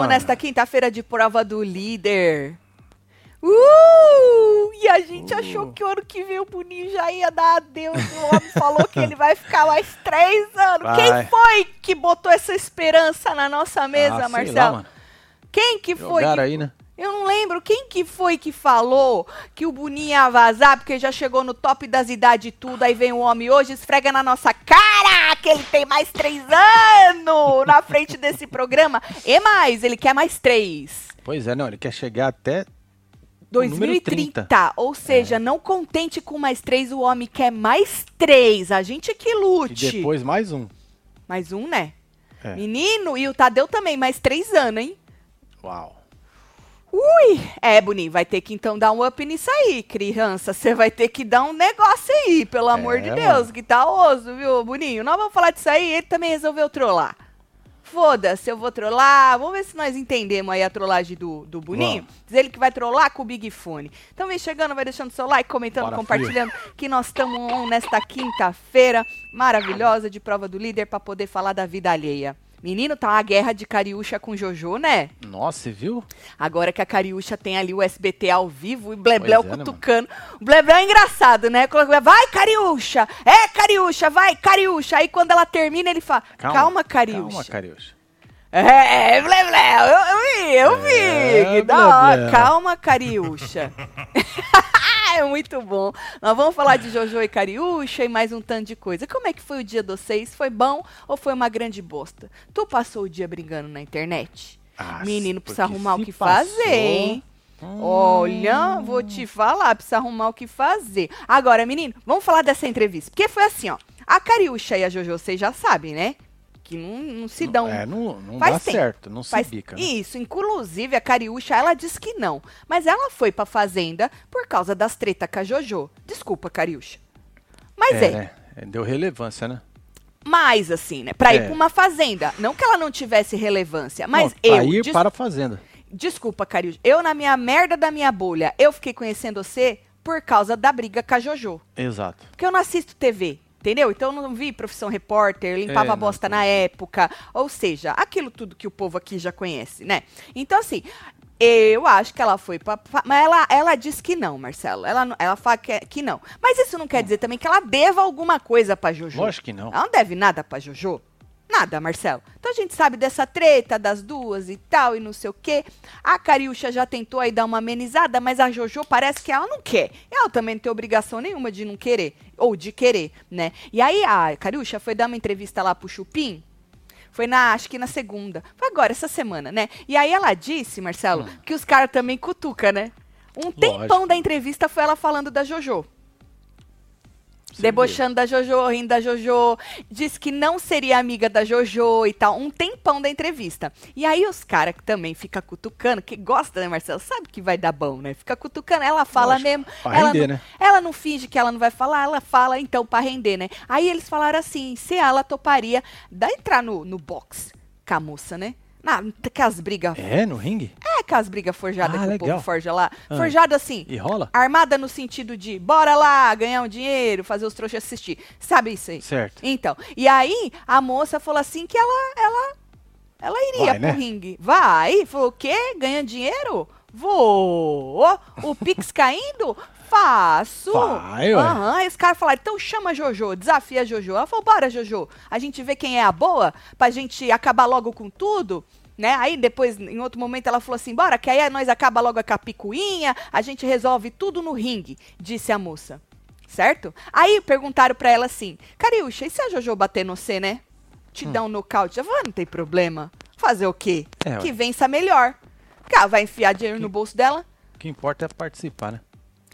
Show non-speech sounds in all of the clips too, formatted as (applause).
Mano. nesta quinta-feira de prova do líder. Uh! E a gente Uh. achou que o ano que vem o Boninho já ia dar adeus. O homem falou que ele vai ficar mais três anos. Vai. Quem foi que botou essa esperança na nossa mesa, Ah, Marcelo? lá. Quem que foi? Jogaram aí, né? Eu não lembro quem que foi que falou que o Boninho ia vazar porque já chegou no top das idades e tudo. Aí vem o homem hoje, esfrega na nossa cara que ele tem mais três anos na frente desse programa. E mais, ele quer mais três. Pois é, não, ele quer chegar até O número 2030. 30. Ou seja, não contente com mais três, o homem quer mais três. A gente que e lute. depois mais um. Mais um, né? É. Menino, e o Tadeu também, mais três anos, hein? Uau. Ui! É, Boninho, vai ter que então dar um up nisso aí, criança. Você vai ter que dar um negócio aí, pelo amor É, de Deus, mano. que tá oso, viu, Boninho? Nós vamos falar disso aí, ele também resolveu trollar. Foda-se, eu vou trollar. Vamos ver se nós entendemos aí a trollagem do, do Boninho. Vamos. Diz ele que vai trollar com o Big Fone. Então vem chegando, vai deixando seu like, comentando, Bora, compartilhando, que nós estamos nesta quinta-feira maravilhosa de prova do líder pra poder falar da vida alheia. Menino, tá uma guerra de Cariúcha com Jojo, né? Nossa, você viu? Agora que a Cariúcha tem ali o SBT ao vivo e Blebleu Pois é, né, cutucando. o Blebleu é engraçado, né? Vai, Cariúcha! É, Cariúcha, vai, Cariúcha! Aí quando ela termina, ele fala: Calma, Cariúcha. Calma, Cariúcha. É, Blebleu, eu, eu vi, eu vi. É, da hora. Blebleu. Calma, Cariúcha. (laughs) é muito bom. Nós vamos falar de Jojo e Cariúcha e mais um tanto de coisa. Como é que foi o dia de vocês? Foi bom ou foi uma grande bosta? Tu passou o dia brigando na internet? Ah, Menino, precisa arrumar o que passou- fazer, hein? Hum. Olha, vou te falar, precisa arrumar o que fazer. Agora, menino, vamos falar dessa entrevista. Porque foi assim, ó. A Cariúcha e a Jojo, vocês já sabem, né? Que não, não se dão. É, não, não Faz dá tempo. certo, não se Faz- bica. né? Isso, inclusive a Cariúcha, ela disse que não. Mas ela foi pra fazenda por causa das tretas com a Jojo. Desculpa, Cariúcha. Mas é, né? É, Deu relevância, né? mais assim, né? Pra ir É. pra uma fazenda. Não que ela não tivesse relevância, mas Não, eu. pra ir des- para a fazenda. Desculpa, Cariúcha. Eu, na minha merda da minha bolha, eu fiquei conhecendo você por causa da briga com a Jojo. Exato. Porque eu não assisto TV, entendeu? Então eu não vi Profissão Repórter, limpava É, a bosta não, na época. Ou seja, aquilo tudo que o povo aqui já conhece, né? Então, assim, eu acho que ela foi pra. pra- mas ela, ela diz que não, Marcelo. Ela, ela fala que, é- que não. Mas isso não quer dizer também que ela deva alguma coisa pra Jojo. Lógico que não. Ela não deve nada pra Jojo. Nada, Marcelo. Então a gente sabe dessa treta das duas e tal, e não sei o quê. A Cariúcha já tentou aí dar uma amenizada, mas a Jojo parece que ela não quer. Ela também não tem obrigação nenhuma de não querer, ou de querer, né? E aí a Cariúcha foi dar uma entrevista lá pro Chupim. Foi na, acho que na segunda. Foi agora, essa semana, né? E aí ela disse, Marcelo, que os caras também cutuca, né? Um tempão Lógico. da entrevista foi ela falando da Jojo. Debochando da Jojo, rindo da Jojo, disse que não seria amiga da Jojo e tal, um tempão da entrevista. E aí os caras que também ficam cutucando, que gosta, né, Marcelo? Sabe que vai dar bom, né? Fica cutucando, ela fala Lógico, mesmo. pra ela, render, não, né? ela não finge que ela não vai falar, ela fala então pra render, né? Aí eles falaram assim, se ela toparia da entrar no, no box com a moça, né? Na, aquelas brigas. É, no ringue? É aquelas brigas forjadas Ah, que o legal. povo forja lá. Ah. Forjado assim. E rola? Armada no sentido de bora lá, ganhar um dinheiro, fazer os trouxas assistir. Sabe isso aí? Certo. Então, e aí a moça falou assim que ela ela ela iria Vai, pro né? ringue. Vai? Falou o quê? Ganha dinheiro? Vou. O Pix (laughs) caindo? Faço. Vai, ué. Aham. Aí os caras falaram, então chama a Jojo, desafia a Jojo. Ela falou, bora, Jojo. A gente vê quem é a boa, pra gente acabar logo com tudo. Né? Aí depois, em outro momento, ela falou assim: bora, que aí nós acaba logo com a picuinha, a gente resolve tudo no ringue, disse a moça. Certo? Aí perguntaram pra ela assim: Cariúcha, e se a Jojo bater no C, né? Te Hum. dar um nocaute? Ela falou: "Ah, não tem problema. Fazer o quê? É, que vença melhor. Porque ela vai enfiar dinheiro no bolso dela. O que importa é participar, né?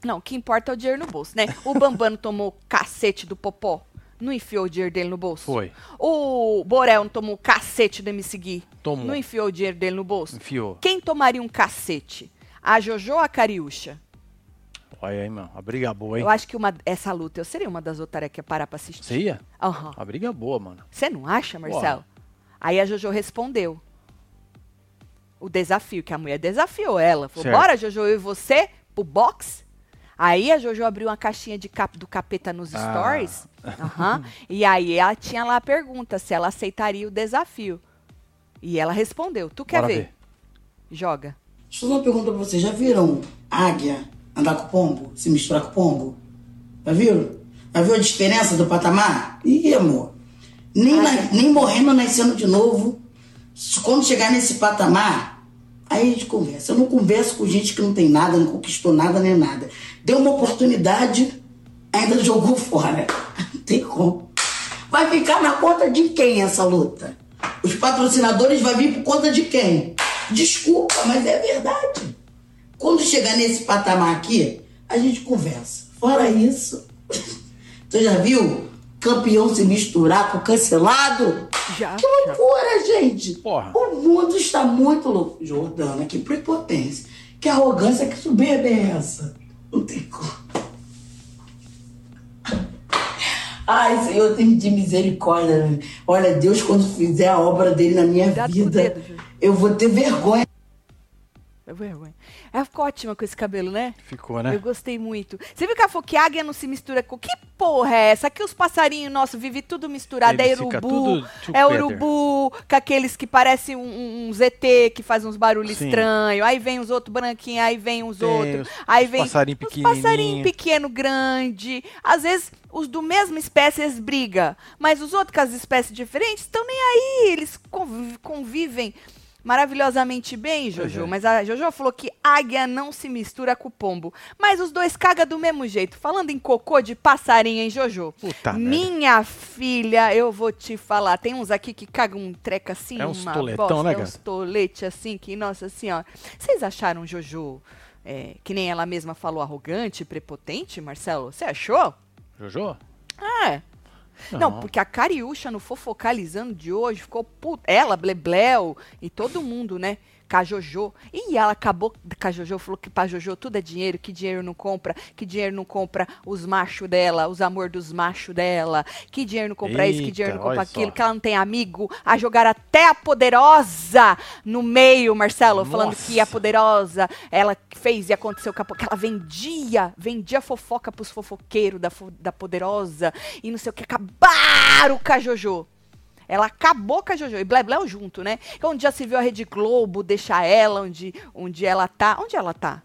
Não, o que importa é o dinheiro no bolso, né? O Bambano (laughs) tomou cacete do Popó. Não enfiou o dinheiro dele no bolso? Foi. O Borel não tomou cacete do MC Gui? Tomou. Não enfiou o dinheiro dele no bolso? Enfiou. Quem tomaria um cacete? A Jojo ou a Cariúcha? Olha aí, mano. A briga boa, hein? Eu acho que uma, essa luta eu seria uma das otárias que ia parar pra assistir. Você ia? Aham. A briga boa, mano. Você não acha, Marcelo? Aí a Jojo respondeu. O desafio, que a mulher desafiou ela. Falou, Certo. bora, Jojo, eu e você pro box? Aí a Jojo abriu uma caixinha de cap do capeta nos Ah. stories. (laughs) Aham. E aí ela tinha lá a pergunta se ela aceitaria o desafio. E ela respondeu. Tu quer Bora ver? ver. Joga. Deixa eu fazer uma pergunta pra vocês. Já viram águia andar com pombo? Se misturar com pombo? Já viram? Já viu a diferença do patamar? Ih, amor. Nem, na- nem morrendo, nascendo de novo. Quando chegar nesse patamar, aí a gente conversa. Eu não converso com gente que não tem nada, não conquistou nada nem nada. Deu uma oportunidade, ainda jogou fora. Não tem como. Vai ficar na conta de quem essa luta? Os patrocinadores vão vir por conta de quem? Desculpa, mas é verdade. Quando chegar nesse patamar aqui, a gente conversa. Fora isso, (laughs) você já viu campeão se misturar com cancelado? Já. Que loucura, gente! Porra. O mundo está muito louco. Jordana, que prepotência. Que arrogância, que soberba é essa? Não tem como. Ai, Senhor, tem de misericórdia. né? Olha, Deus, quando fizer a obra dele na minha vida, eu vou ter vergonha. É vergonha. Ela ficou ótima com esse cabelo, né? Ficou, né? Eu gostei muito. Você viu que ela falou que águia não se mistura com. Que porra é essa? Aqui os passarinhos nossos vivem tudo misturado. É Eles fica urubu, é urubu, com aqueles que parecem um, um, ZT que faz uns barulhos estranhos. Aí vem os outros branquinhos, aí vem os Tem outros. os- Aí os vem passarinho pequenininho. passarinho pequeno, grande. Às vezes os do mesma espécie eles brigam, mas os outros com as espécies diferentes estão nem aí. Eles convi- convivem maravilhosamente bem, Jojo. é. Mas a Jojo falou que águia não se mistura com pombo. Mas os dois cagam do mesmo jeito. Falando em cocô de passarinho, hein, Jojo? Puta merda. Minha filha, eu vou te falar. Tem uns aqui que cagam um treco assim, É uns uma toletão, bosta, né, é uns tolete assim, que, nossa senhora. Vocês acharam Jojo, é, que nem ela mesma falou, arrogante, prepotente, Marcelo? Você achou? Jojo? É. Não. porque a Cariúcha no Fofocalizando de hoje ficou puta. Ela, Blebleu e todo mundo, né? Com a Jojo. E ela acabou com a Jojo, falou que pra Jojo tudo é dinheiro, que dinheiro não compra, que dinheiro não compra os machos dela, os amor dos machos dela, que dinheiro não compra isso, que Eita, dinheiro não compra aquilo, só. que ela não tem amigo, a jogar até a poderosa no meio, Marcelo, falando Nossa. que a poderosa, ela fez e aconteceu com a, que ela vendia, vendia fofoca pros fofoqueiros da, da poderosa e não sei o que, acabaram com a Jojo. Ela acabou com a Jojo. E Blebleu junto, né? Onde já se viu a Rede Globo deixar ela, onde, onde ela tá. Onde ela tá?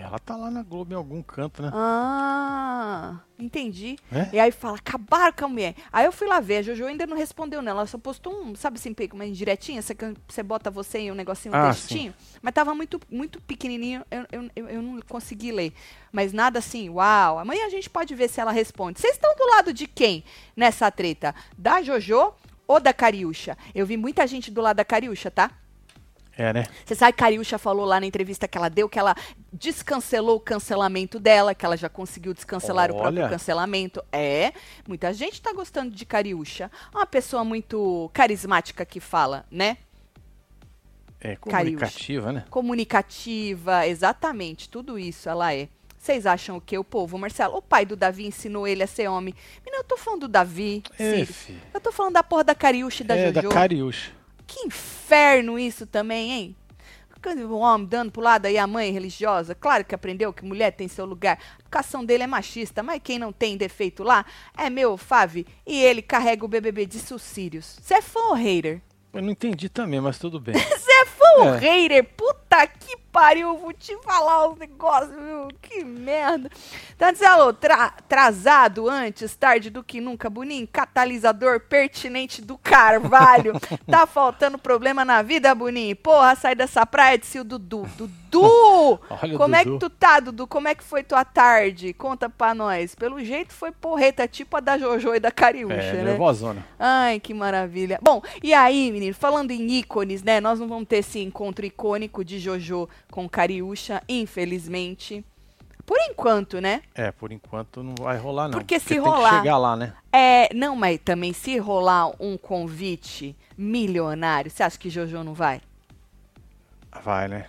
Ela tá lá na Globo em algum canto, né? Ah, entendi. É? E aí fala, acabaram com a mulher. Aí eu fui lá ver, a Jojo ainda não respondeu, não. Ela só postou um, sabe assim, uma indiretinha, você, você bota você em um negocinho, um Ah, textinho. Mas tava muito, muito pequenininho, eu, eu, eu, eu não consegui ler. Mas nada assim, uau. Amanhã a gente pode ver se ela responde. Vocês estão do lado de quem nessa treta? Da Jojo ou da Cariúcha? Eu vi muita gente do lado da Cariúcha, tá? É, né? Você sabe que a Cariúcha falou lá na entrevista que ela deu que ela descancelou o cancelamento dela, que ela já conseguiu descancelar o próprio Olha. cancelamento. É, muita gente tá gostando de Cariúcha. Uma pessoa muito carismática que fala, né? É comunicativa, né? Comunicativa, exatamente, tudo isso ela é. Vocês acham o que, o povo? Marcelo, o pai do Davi ensinou ele a ser homem. Menina, eu tô falando do Davi, É. Eu tô falando da porra da Cariúcha e da é, Jojo. da Cariúcha. Que inferno isso também, hein? O homem dando pro lado aí a mãe religiosa, claro que aprendeu que mulher tem seu lugar. A educação dele é machista, mas quem não tem defeito lá é meu Fave. E ele carrega o BBB de sucírios. Você é fã ou hater? Eu não entendi também, mas tudo bem. (laughs) Você é fã ou É. hater? Puta que pariu, vou te falar os negócios, viu? Que merda. Tanselo, tra trazado antes, tarde do que nunca, Boninho. Catalisador pertinente do Carvalho. (laughs) tá faltando problema na vida, Boninho? Porra, sai dessa praia, disse o Dudu. Dudu! (laughs) Olha Como é que tu tá, Dudu? Como é que foi tua tarde? Conta pra nós. Pelo jeito foi porreta, tipo a da Jojo e da Cariúcha, É, né? nervosona. Ai, que maravilha. Bom, e aí, menino, falando em ícones, né? Nós não vamos ter esse encontro icônico de Jojo com Cariúcha, infelizmente. Por enquanto, né? É, por enquanto não vai rolar, não. Porque se tem rolar- que chegar lá, né? É, não, mas também se rolar um convite milionário, você acha que Jojo não vai? Vai, né?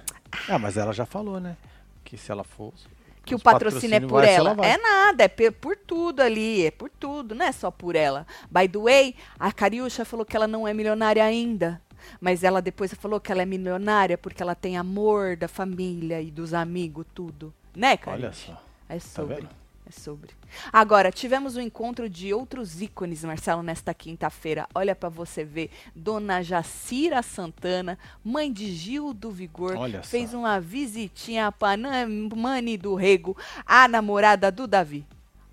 Ah, mas ela já falou, né? Que se ela for. Que o os patrocínio é por vai, se ela. vai. É nada, é por tudo ali, é por tudo, não é só por ela. By the way, a Cariúcha falou que ela não é milionária ainda. Mas ela depois falou que ela é milionária porque ela tem amor da família e dos amigos, tudo. Né, Cariúcha? Olha só. É sobre. vendo? É sobre. Agora, tivemos um encontro de outros ícones, Marcelo, nesta quinta-feira. Olha pra você ver. Dona Jacira Santana, mãe de Gil do Vigor, Olha fez só. uma visitinha pra Nan- Mani do Rego, a namorada do Davi.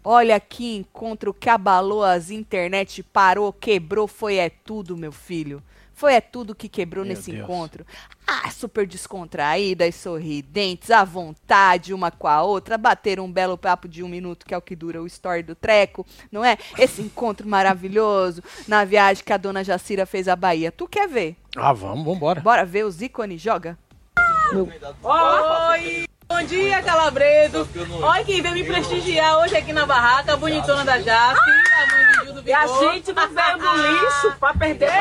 Olha que encontro que abalou as internet, parou, quebrou, foi é tudo, meu filho. Foi é tudo que quebrou Meu nesse Deus. encontro. Ah, super descontraídas, sorridentes, à vontade uma com a outra, bateram um belo papo de um minuto, que é o que dura o story do treco, não é? Esse encontro maravilhoso na viagem que a dona Jacira fez à Bahia. Tu quer ver? Ah, vamos, vambora. Bora ver os ícones, joga? Oi! Bom dia, Calabredo! Olha quem veio me prestigiar hoje aqui na barraca, a bonitona da Jace, a mãe do Gil do E a gente não veio no lixo pra perder Isso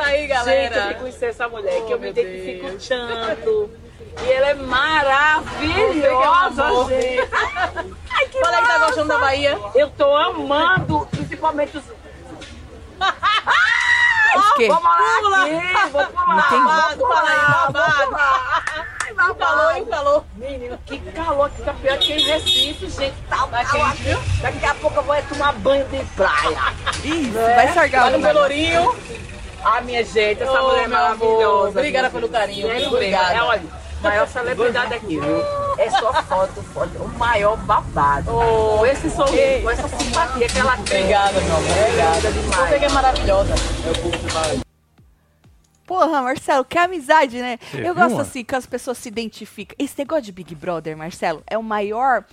(laughs) aí, Gente, eu galera! tenho que conhecer essa mulher, que eu me Oh, identifico Deus. tanto. E ela é maravilhosa, amor. gente. (laughs) Ai, que Fala aí que tá gostando da Bahia. Eu tô amando, principalmente os... (laughs) O quê? Vamos lá aqui, vou pular. Entendi. Babado, fala aí, babado! O calor, e o calor. Menino, que calor, que tá pior que em Recife, gente. Tá, Tá calor aqui. Daqui a pouco eu vou é tomar banho de praia. (laughs) Isso, vai sargar Olha o o Pelourinho. Ah, minha gente, essa Ô, mulher é maravilhosa. Obrigada viu? pelo carinho, Gente, viu? Obrigada. É, olha, maior celebridade aqui, viu? É só foto, foto. O maior babado. Com esse sorriso, essa simpatia que ela tem. Obrigada, meu amor. Obrigada demais. Você que é maravilhosa. Porra, Marcelo, que amizade, né? Eu gosto assim que as pessoas se identificam. Esse negócio de Big Brother, Marcelo, é o maior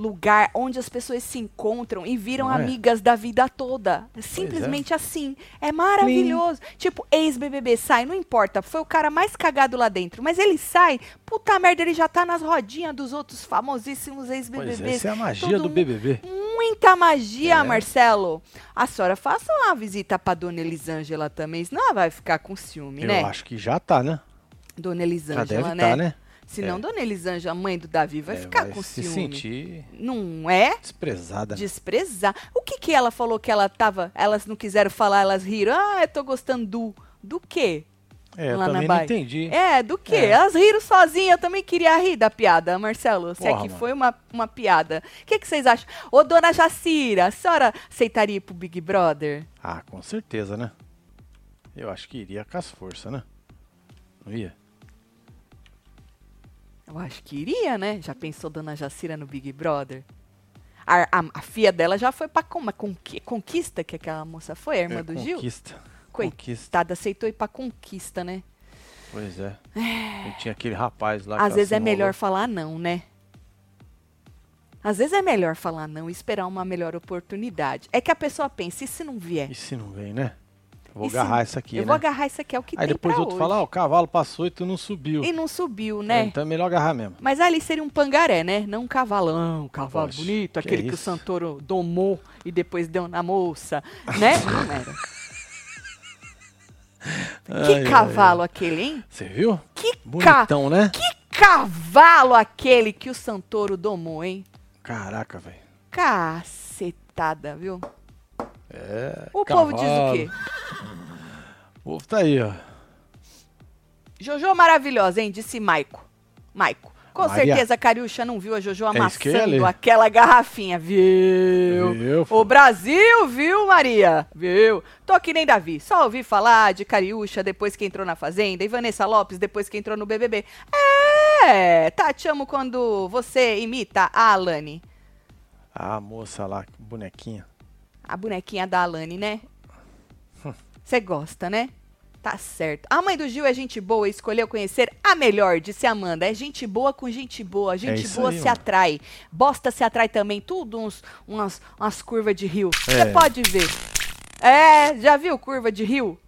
lugar onde as pessoas se encontram e viram é? amigas da vida toda. Simplesmente assim. É maravilhoso. Tipo, ex-BBB sai, não importa, foi o cara mais cagado lá dentro, mas ele sai, puta merda, ele já tá nas rodinhas dos outros famosíssimos ex-BBBs. é, essa é a magia Todo do BBB. Muita magia, É. Marcelo. A senhora faça uma visita pra Dona Elisângela também, senão ela vai ficar com ciúme, Eu né? acho que já tá, né? Dona Já Elisângela, deve né? tá, né? Senão É. Dona Elisângela, mãe do Davi, vai É, ficar vai com se ciúme. sentir Não é? desprezada. né? Desprezar. O que que ela falou que ela tava... Elas não quiseram falar, elas riram. Ah, eu tô gostando do... Do quê? É, eu lá também não entendi. É, do quê? É. Elas riram sozinhas. Eu também queria rir da piada, Marcelo. Se é que mano. foi uma, uma piada. O que, que vocês acham? Ô, Dona Jacira, a senhora aceitaria ir pro Big Brother? Ah, com certeza, né? Eu acho que iria com as forças, né? Não ia? Eu acho que iria, né? Já pensou Dona Jacira no Big Brother? A, a, a filha dela já foi pra como? Conqui- conquista que aquela moça foi, a irmã É, do Gil? Conquista. Conquista. Coitada, aceitou ir pra conquista, né? Pois é. E tinha aquele rapaz lá que Às vezes é melhor falar não, né? Às vezes é melhor falar não e esperar uma melhor oportunidade. É que a pessoa pensa, e se não vier? E se não vem, né? Vou E agarrar essa aqui, Eu né? vou agarrar isso aqui, é o que Aí tem depois pra outro hoje. fala, ó, o cavalo passou e tu não subiu. E não subiu, né? Então é melhor agarrar mesmo. Mas ali seria um pangaré, né? Não um cavalão, um cavalo Oxe, bonito, que aquele que, o isso? Santoro domou e depois deu na moça, né? (laughs) Não era. Que Ai, ai, cavalo aquele, hein? Você viu? Que, ca... Bonitão, né? que cavalo aquele que o Santoro domou, hein? Caraca, velho. Cacetada, viu? É. O povo diz o cavalo. quê? O povo tá aí, ó. Jojo maravilhosa, hein? Disse Maico. Maico. Com Maria. certeza a Cariúcha não viu a Jojo É amassando ler. aquela garrafinha, viu? Viu, O? Brasil, viu, Maria? Viu? Tô que nem Davi. Só ouvi falar de Cariúcha depois que entrou na Fazenda e Vanessa Lopes depois que entrou no BBB. É, tá, te amo quando você imita a Alane. Ah, a moça lá, bonequinha. A bonequinha da Alane, né? Você gosta, né? Tá certo. A mãe do Gil é gente boa e escolheu conhecer a melhor, disse Amanda. É gente boa com gente boa. Gente isso boa aí, se mano. atrai. Bosta se atrai também. Tudo uns, umas, umas curvas de rio. Você É. pode ver. É, já viu curva de rio?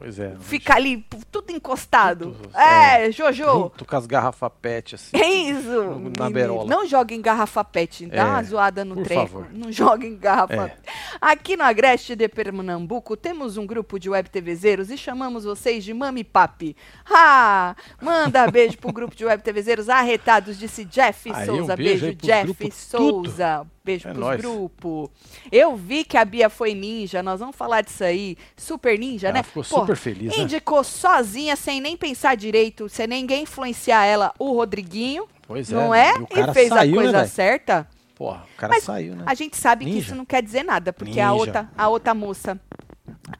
Pois é. Fica ali, p- tudo encostado. Tudo, é, é, Jojo. Junto com as garrafas pet, assim. É isso. Na berola. Não joga em garrafa pet, dá É, uma zoada no treco. Não joga em garrafa. É. Aqui no Agreste de Pernambuco temos um grupo de web TVzeiros e chamamos vocês de Mami Papi. Ah, manda beijo pro grupo de web TVzeiros arretados, disse Jeff Aí, um Souza. beijo Beijo, aí pro Jeff Souza. Beijo É pros nóis. grupos. Eu vi que a Bia foi ninja, nós vamos falar disso aí. Super ninja, Ela né? ficou Pô, super feliz, né? Indicou sozinha, sem nem pensar direito, sem ninguém influenciar ela, o Rodriguinho. Pois não é, é? e E, fez saiu, a né, coisa velho? certa. Porra, o cara Mas saiu, né? A gente sabe que Ninja. isso não quer dizer nada, porque a outra, a outra moça,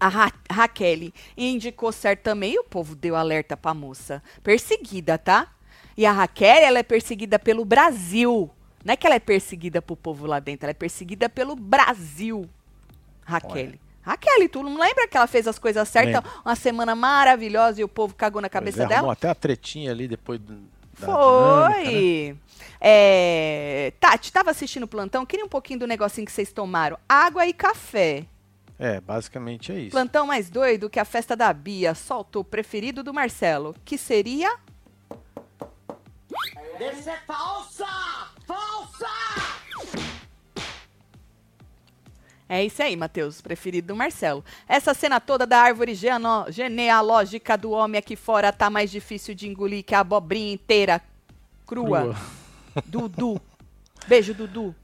a Ra Raquel, indicou certo também e o povo deu alerta pra moça. Perseguida, tá? E a Raquel, ela é perseguida pelo Brasil. Não é que ela é perseguida pro povo lá dentro, ela é perseguida pelo Brasil. Raquel. Olha. Raquel, tu não lembra que ela fez as coisas certas? Lembro. Uma semana maravilhosa e o povo cagou na cabeça é, dela? até a tretinha ali depois do, da dinâmica, né? Foi. É, Tati, tava assistindo o plantão, queria um pouquinho do negocinho que vocês tomaram. Água e café. É, basicamente é isso. Plantão mais doido que a festa da Bia. Soltou o preferido do Marcelo, que seria... Deve ser falsa! Falsa! É isso aí, Matheus, preferido do Marcelo. Essa cena toda da árvore genealógica do homem aqui fora tá mais difícil de engolir que a abobrinha inteira crua. Crua. (laughs) Dudu. Beijo, Dudu.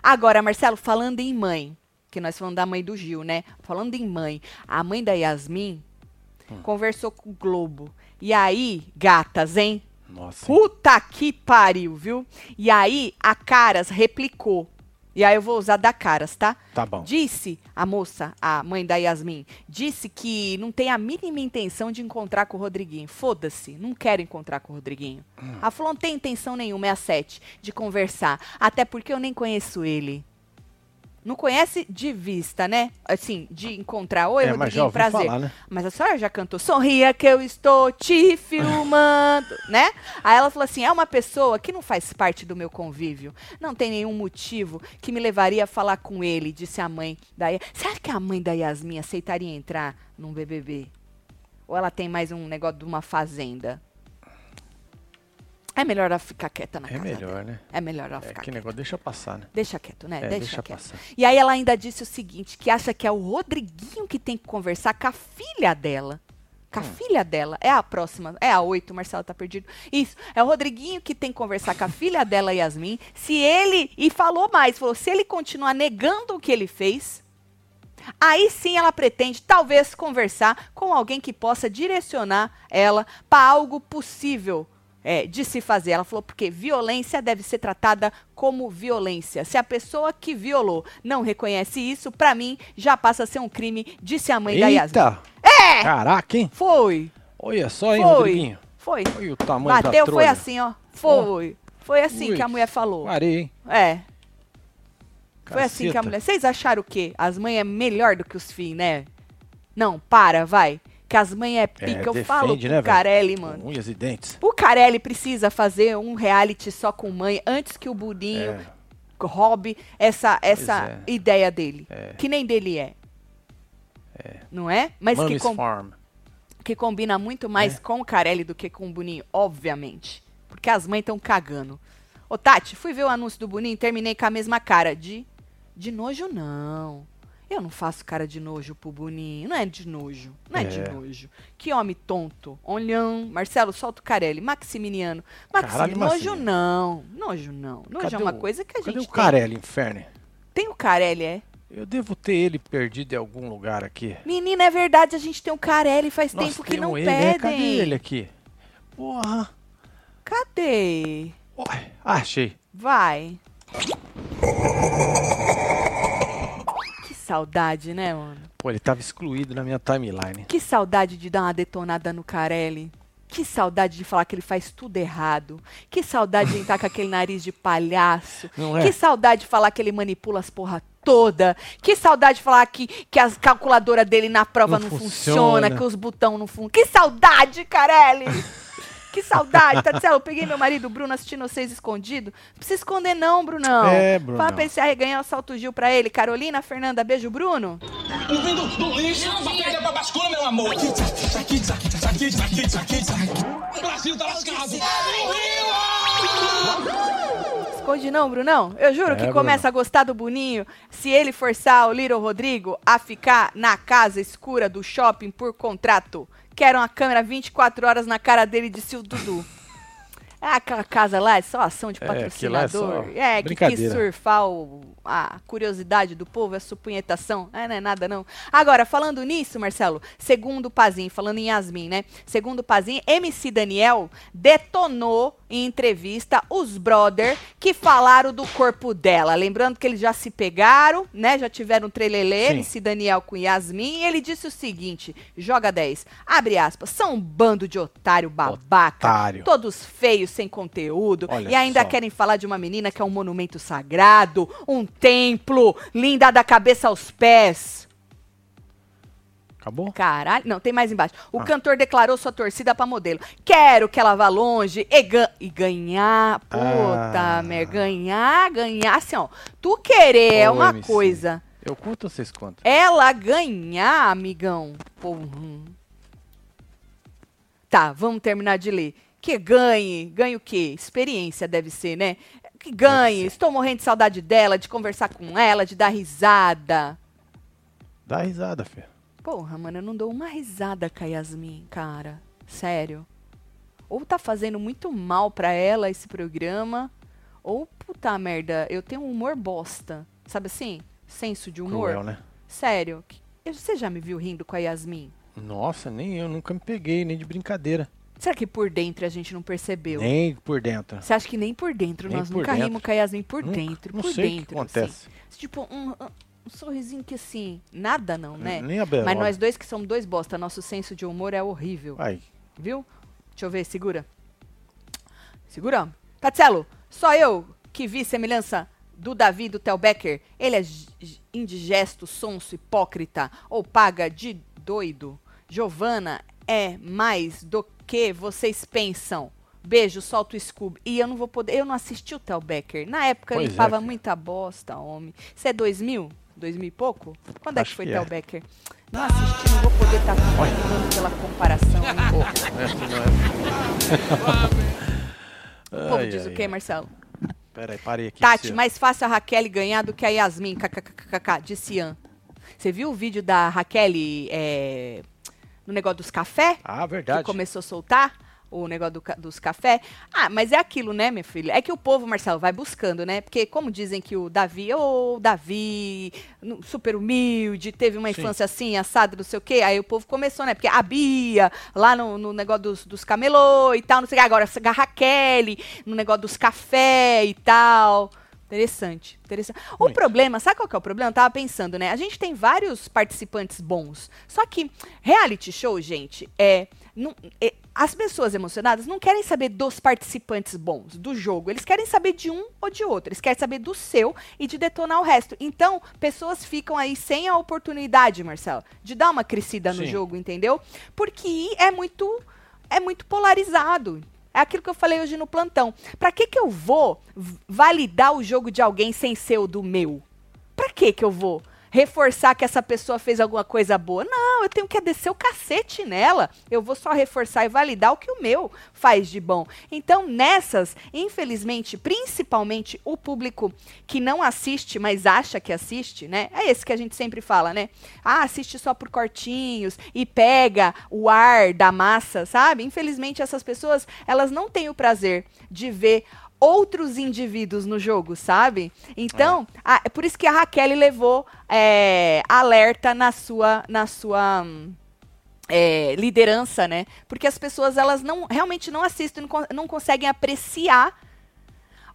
Agora, Marcelo, falando em mãe, que nós falamos da mãe do Gil, né? Falando em mãe, a mãe da Yasmin conversou com o Globo. E aí, gatas, hein? Nossa. Puta que pariu, viu? E aí, a Caras replicou. E aí eu vou usar da Caras, tá? Tá bom. Disse a moça, a mãe da Yasmin, disse que não tem a mínima intenção de encontrar com o Rodriguinho. Foda-se, não quero encontrar com o Rodriguinho. Hum. Ela falou, não tem intenção nenhuma, é a sete, de conversar. Até porque eu nem conheço ele. Não conhece de vista, né? Assim, de encontrar. Oi, É, Rodriguinho, prazer. falar, né? Mas a senhora já cantou Sorria que eu estou te filmando, (laughs) né? Aí ela falou assim: é uma pessoa que não faz parte do meu convívio. Não tem nenhum motivo que me levaria a falar com ele, disse a mãe da Yasmin. Será que a mãe da Yasmin aceitaria entrar num BBB? Ou ela tem mais um negócio de uma fazenda? É melhor ela ficar quieta na É casa melhor, dela. né? É melhor ela É, ficar que quieta. negócio deixa passar, né? Deixa quieto, né? É, deixa, deixa quieto. passar. E aí ela ainda disse o seguinte, que acha que é o Rodriguinho que tem que conversar com a filha dela. Com Hum. a filha dela. É a próxima. É a oito, o Marcelo tá perdido. Isso. É o Rodriguinho que tem que conversar com a filha (laughs) dela, Yasmin. Se ele. E falou mais, falou: se ele continuar negando o que ele fez. Aí sim ela pretende, talvez, conversar com alguém que possa direcionar ela para algo possível é, de se fazer. Ela falou porque violência deve ser tratada como violência. Se a pessoa que violou não reconhece isso, para mim já passa a ser um crime, disse a mãe da Yasmin. Eita! É! Caraca, hein? Foi, Olha só, hein, foi, Rodriguinho? foi. Olha o tamanho da Bateu, foi assim, ó. Foi. Foi assim Ui, que a mulher falou. Parei, hein? É. Foi assim que a Caceta. mulher. Vocês acharam o quê? As mães é melhor do que os filhos, né? Não, para, vai. Que as mães é pica. Eu defende, falo pro né? Carelli, mano. Unhas e dentes. O Carelli precisa fazer um reality só com mãe antes que o Budinho É. roube essa, essa é. ideia dele. É. Que nem dele é. Não é? Mas que, com- que combina muito mais É. com o Carelli do que com o Boninho, obviamente. Porque as mães estão cagando. Ô, Tati, fui ver o anúncio do Boninho e terminei com a mesma cara. De. De nojo, não. Eu não faço cara de nojo pro Boninho. Não é de nojo. Não é, de É. nojo. Que homem tonto. Olhão. Marcelo, solta o Carelli. Maximiliano. Maxi, Caralho, nojo Maximiliano. não. Nojo não. Nojo Cadê é uma o- coisa que a Cadê gente o tem. Carelli, inferno? Tem o Carelli, é? Eu devo ter ele perdido em algum lugar aqui. Menina, é verdade, a gente tem o Carelli faz Nós tempo que não ele, pedem. né? Cadê ele aqui? Porra. Cadê? Ué, achei. Vai. Que saudade, né, mano? Pô, ele tava excluído na minha timeline. Que saudade de dar uma detonada no Carelli. Que saudade de falar que ele faz tudo errado. Que saudade de entrar com aquele nariz de palhaço. É? Que saudade de falar que ele manipula as porra toda. Que saudade de falar que, que as calculadoras dele na prova não, Não funciona, funciona. que os botão não funcionam. Que saudade, Carelli! (laughs) Que saudade, Tatiana. Eu peguei meu marido, Bruno, assistindo vocês escondido. Não precisa esconder, não, Brunão. É, Brunão. Fala pra ele se arreganhar o salto Gil pra ele. Carolina, Fernanda, beijo, Bruno. Vindo do lixo, bateria pra bascula, meu amor. O Brasil tá lascado. Esconde não, Brunão. Eu juro É, que começa a gostar do Boninho se ele forçar o Little Rodrigo a ficar na casa escura do shopping por contrato. Quero uma câmera 24 horas na cara dele, disse o Dudu. É aquela casa lá, é só ação de É, aquilo lá é patrocinador. só É, que quis surfar o- a curiosidade do povo, a supunhetação. É, não é nada, não. Agora, falando nisso, Marcelo, segundo o Pazin, falando em Yasmin, né? Segundo o Pazin, MC Daniel detonou em entrevista os brother que falaram do corpo dela. Lembrando que eles já se pegaram, né? Já tiveram um trelelê. MC Daniel com Yasmin. E ele disse o seguinte: joga 10. Abre aspas. São um bando de otário babaca. Otário. Todos feios, sem conteúdo. Olha e ainda só. querem falar de uma menina que é um monumento sagrado, um templo, linda da cabeça aos pés. Acabou? Caralho, não, tem mais embaixo. O Ah. cantor declarou sua torcida pra modelo. Quero que ela vá longe e, ga- e ganhar. Puta Ah. merda, ganhar, ganhar. Assim, ó, tu querer é uma MC. coisa. Eu conto ou vocês contam? Ela ganhar, amigão. Porra. Tá, vamos terminar de ler. Que ganhe. Ganhe o quê? Experiência deve ser, né? Que ganhe. Estou morrendo de saudade dela, de conversar com ela, de dar risada. Dá risada, filho. Porra, mano, eu não dou uma risada com a Yasmin, cara. Sério. Ou tá fazendo muito mal pra ela esse programa, ou, puta merda, eu tenho um humor bosta. Sabe assim? Senso de humor. Cruel, né? Sério. Você já me viu rindo com a Yasmin? Nossa, nem eu nunca me peguei, nem de brincadeira. Será que por dentro a gente não percebeu? Nem por dentro. Você acha que nem por dentro? Nem Nós por nunca dentro. rimos com a Yasmin por Nunca. dentro. Não por sei o que dentro. acontece. Assim. Tipo, um, um- sorrisinho que assim, nada não, né? Nem a. Mas nós dois que somos dois bosta, nosso senso de humor é horrível. Ai, Viu? Deixa eu ver, segura. Segura. Tatselo, só eu que vi semelhança do Davi do Tel Becker. Ele é indigesto, sonso, hipócrita ou paga de doido. Giovana é mais do que vocês pensam. Beijo, solta o Scooby. E eu não vou poder. Eu não assisti o Tel Becker. Na época Pois é, limpava filho. muita bosta, homem. Isso é 2000? 2000 e pouco? Quando é Acho que foi que Tel é. Becker? Não assisti, não vou poder estar falando pela comparação. hein? é. (laughs) O povo Ai, diz o ai, quê, ai. Marcelo? Pera aí, parei aqui. Tati, Cia. mais fácil a Raquel ganhar do que a Yasmin, kkkk, disse Ian. Você viu o vídeo da Raquel é, no negócio dos café? Ah, Que verdade. começou a soltar o negócio do dos café. Ah, mas é aquilo, né, minha filha? É que o povo, Marcelo, vai buscando, né? Porque como dizem que o Davi, ô, Davi, nu- super humilde, teve uma Sim. infância assim, assada, não sei o quê. Aí o povo começou, né? Porque a Bia, lá no, no negócio dos, dos camelô e tal, não sei o que. Agora a Raquel, no negócio dos café e tal. Interessante, interessante. O Muito. problema, sabe qual que é o problema? Eu tava pensando, né? A gente tem vários participantes bons. Só que reality show, gente, é, não- é- as pessoas emocionadas não querem saber dos participantes bons do jogo. Eles querem saber de um ou de outro. Eles querem saber do seu e de detonar o resto. Então, pessoas ficam aí sem a oportunidade, Marcelo, de dar uma crescida no Sim. jogo, entendeu? Porque é muito é muito polarizado. É aquilo que eu falei hoje no plantão. Pra que que eu vou validar o jogo de alguém sem ser o do meu? Pra que que eu vou reforçar que essa pessoa fez alguma coisa boa? Não, eu tenho que descer o cacete nela. Eu vou só reforçar e validar o que o meu faz de bom. Então, nessas, infelizmente, principalmente o público que não assiste, mas acha que assiste, né? É esse que a gente sempre fala, né? Ah, assiste só por cortinhos e pega o ar da massa, sabe? Infelizmente, essas pessoas, elas não têm o prazer de ver outros indivíduos no jogo, sabe? Então, a- é por isso que a Raquel levou é, alerta na sua, na sua é, liderança, né? Porque as pessoas elas não realmente não assistem, não, não conseguem apreciar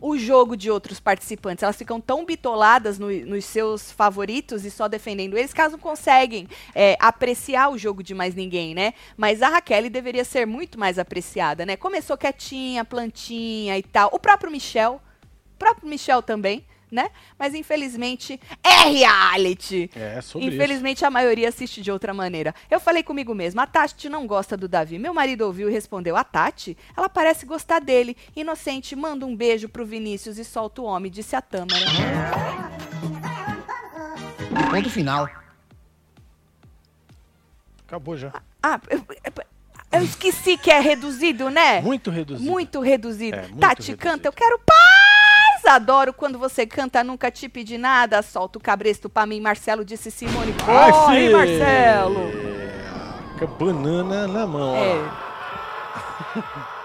o jogo de outros participantes. Elas ficam tão bitoladas no- nos seus favoritos e só defendendo eles, que elas não conseguem é, apreciar o jogo de mais ninguém, né? Mas a Raquel deveria ser muito mais apreciada, né? Começou quietinha, plantinha e tal. O próprio Michel, o próprio Michel também, né? Mas infelizmente é reality. É, sobre Infelizmente a maioria assiste de outra maneira. Eu falei comigo mesma, a Tati não gosta do Davi. Meu marido ouviu e respondeu, a Tati? Ela parece gostar dele. Inocente, manda um beijo pro Vinícius e solta o homem, disse a Tâmara. Ponto final. isso. Acabou já. Ah, eu, eu- eu esqueci que é reduzido, né? Muito reduzido. Muito reduzido. É, muito Tati, reduzido. canta, eu quero paz! Adoro quando você canta, nunca te pedi nada. Solta o cabresto pra mim, Marcelo, disse Simone. Ai, Corre! Marcelo! Com a banana na mão. É. (laughs)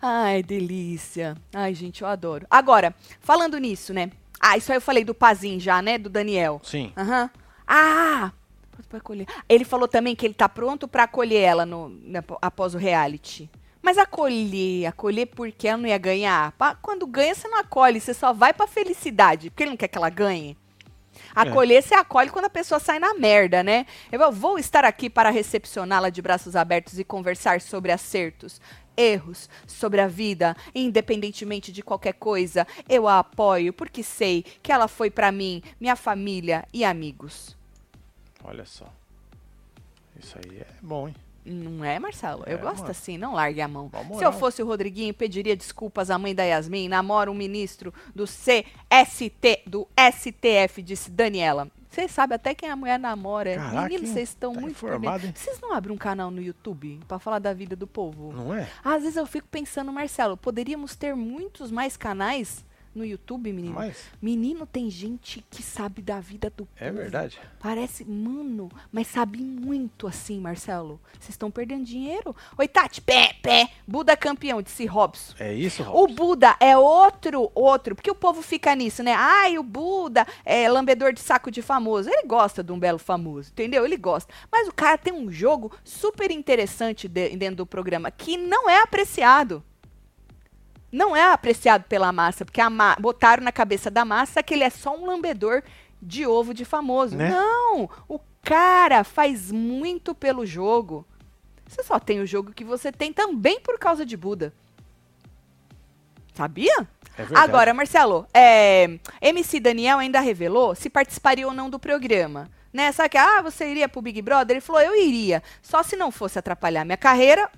Ai, delícia. Ai, gente, eu adoro. Agora, falando nisso, né? Ah, isso aí eu falei do Pazin já, né? Do Daniel. Sim. Aham. Ah! Ele falou também que ele tá pronto pra acolher ela no, na- após o reality. Mas acolher, acolher porque ela não ia ganhar. Quando ganha, você não acolhe, você só vai pra felicidade. Porque ele não quer que ela ganhe. Acolher, você acolhe quando a pessoa sai na merda, né? Eu vou estar aqui para recepcioná-la de braços abertos e conversar sobre acertos, erros, sobre a vida, independentemente de qualquer coisa. Eu a apoio porque sei que ela foi pra mim, minha família e amigos. Olha só. Isso aí é bom, hein? Não é, Marcelo? Eu É, gosto mano. assim, não largue a mão. Se eu fosse o Rodriguinho, pediria desculpas à mãe da Yasmin, namora um ministro do CST, do STF, disse Daniela. Vocês sabem até quem a mulher namora. Caraca, Menino, hein? vocês estão Tá muito informado, hein? Vocês não abrem um canal no YouTube pra falar da vida do povo? Não é? Às vezes eu fico pensando, Marcelo, poderíamos ter muitos mais canais no YouTube, menino. Mas Menino, tem gente que sabe da vida do é povo. verdade. Parece, mano, mas sabe muito assim, Marcelo. Vocês estão perdendo dinheiro. Oi, Tati, pé, pé. Buda campeão, disse Robson. É isso, O Robson? Buda é outro, outro, porque o povo fica nisso, né? Ai, o Buda é lambedor de saco de famoso. Ele gosta de um belo famoso, entendeu? Ele gosta. Mas o cara tem um jogo super interessante de- dentro do programa que não é apreciado. Não é apreciado pela massa, porque ma- botaram na cabeça da massa que ele é só um lambedor de ovo de famoso. Né? Não! O cara faz muito pelo jogo. Você só tem o jogo que você tem também por causa de Buda. Sabia? É. Agora, Marcelo, é, MC Daniel ainda revelou se participaria ou não do programa. Né? Sabe que, ah, você iria pro Big Brother? Ele falou, eu iria. Só se não fosse atrapalhar minha carreira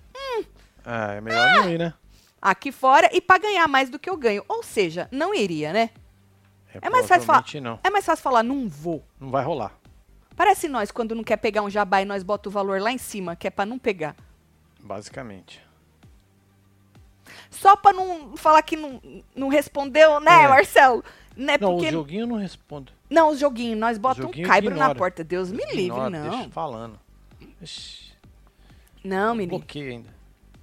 Ah, é melhor não ir, né? Aqui fora e pra ganhar mais do que eu ganho. Ou seja, não iria, né? É mais fácil falar. não. É mais fácil falar, não vou. Não vai rolar. Parece nós quando não quer pegar um jabá e nós bota o valor lá em cima, que é pra não pegar. Basicamente. Só pra não falar que não, não respondeu, né, É. Marcelo? Né, Não, porque o joguinho eu não respondo. Não, os joguinhos, nós bota um joguinho caibro na ignora. porta. Deus me livre, Ignora, não. Deixa falando. Ixi, Não, menino. bloqueia ainda.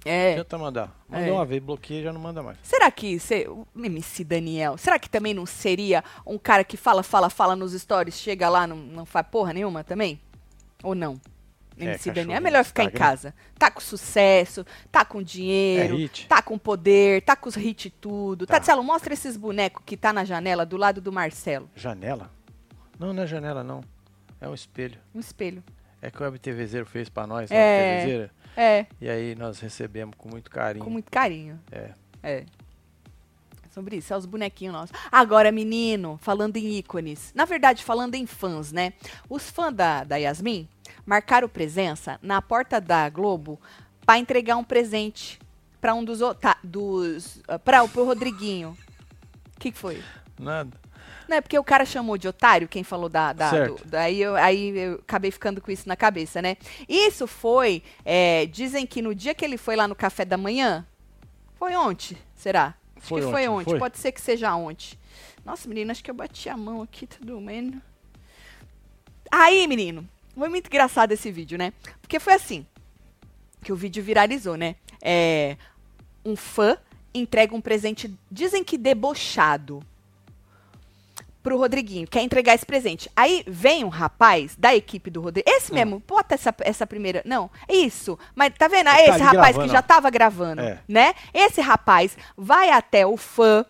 É. Tenta mandar. Mandou É. uma vez, bloqueia já não manda mais. Será que cê, o MC Daniel, será que também não seria um cara que fala, fala, fala nos stories, chega lá, não, não faz porra nenhuma também? Ou não? MC Daniel é melhor ficar em casa. Tá com sucesso, tá com dinheiro, É tá com poder, tá com os hits tudo. Tá. Tatielo, mostra esses bonecos que tá na janela do lado do Marcelo. Janela? Não, não é janela, não. É um espelho. Um espelho. É que o WebTVzeiro fez pra nós, É. é. É, E aí nós recebemos com muito carinho. com muito carinho. É. É. Sobre isso, é os bonequinhos nossos. Agora, menino, falando em ícones. Na verdade, falando em fãs, né? Os fãs da, da Yasmin marcaram presença na porta da Globo pra entregar um presente pra um dos. ota- dos pra, pro Rodriguinho. O que, que foi? Nada. Não é porque o cara chamou de otário, quem falou da. da Certo. do- daí eu, aí eu acabei ficando com isso na cabeça, né? Isso foi. é, dizem que no dia que ele foi lá no café da manhã. Foi ontem, será? Acho Foi que foi ontem. foi? Pode ser que seja ontem. Nossa, menina, acho que eu bati a mão aqui, tá doendo. Aí, menino, foi muito engraçado esse vídeo, né? Porque foi assim que o vídeo viralizou, né? É, um fã entrega um presente, dizem que debochado, pro Rodriguinho, quer entregar esse presente. Aí vem um rapaz da equipe do Rodrigo, esse mesmo, bota essa, essa primeira, não, isso, mas tá vendo? Tá esse rapaz gravando, que já tava gravando, É. né? Esse rapaz vai até o fã,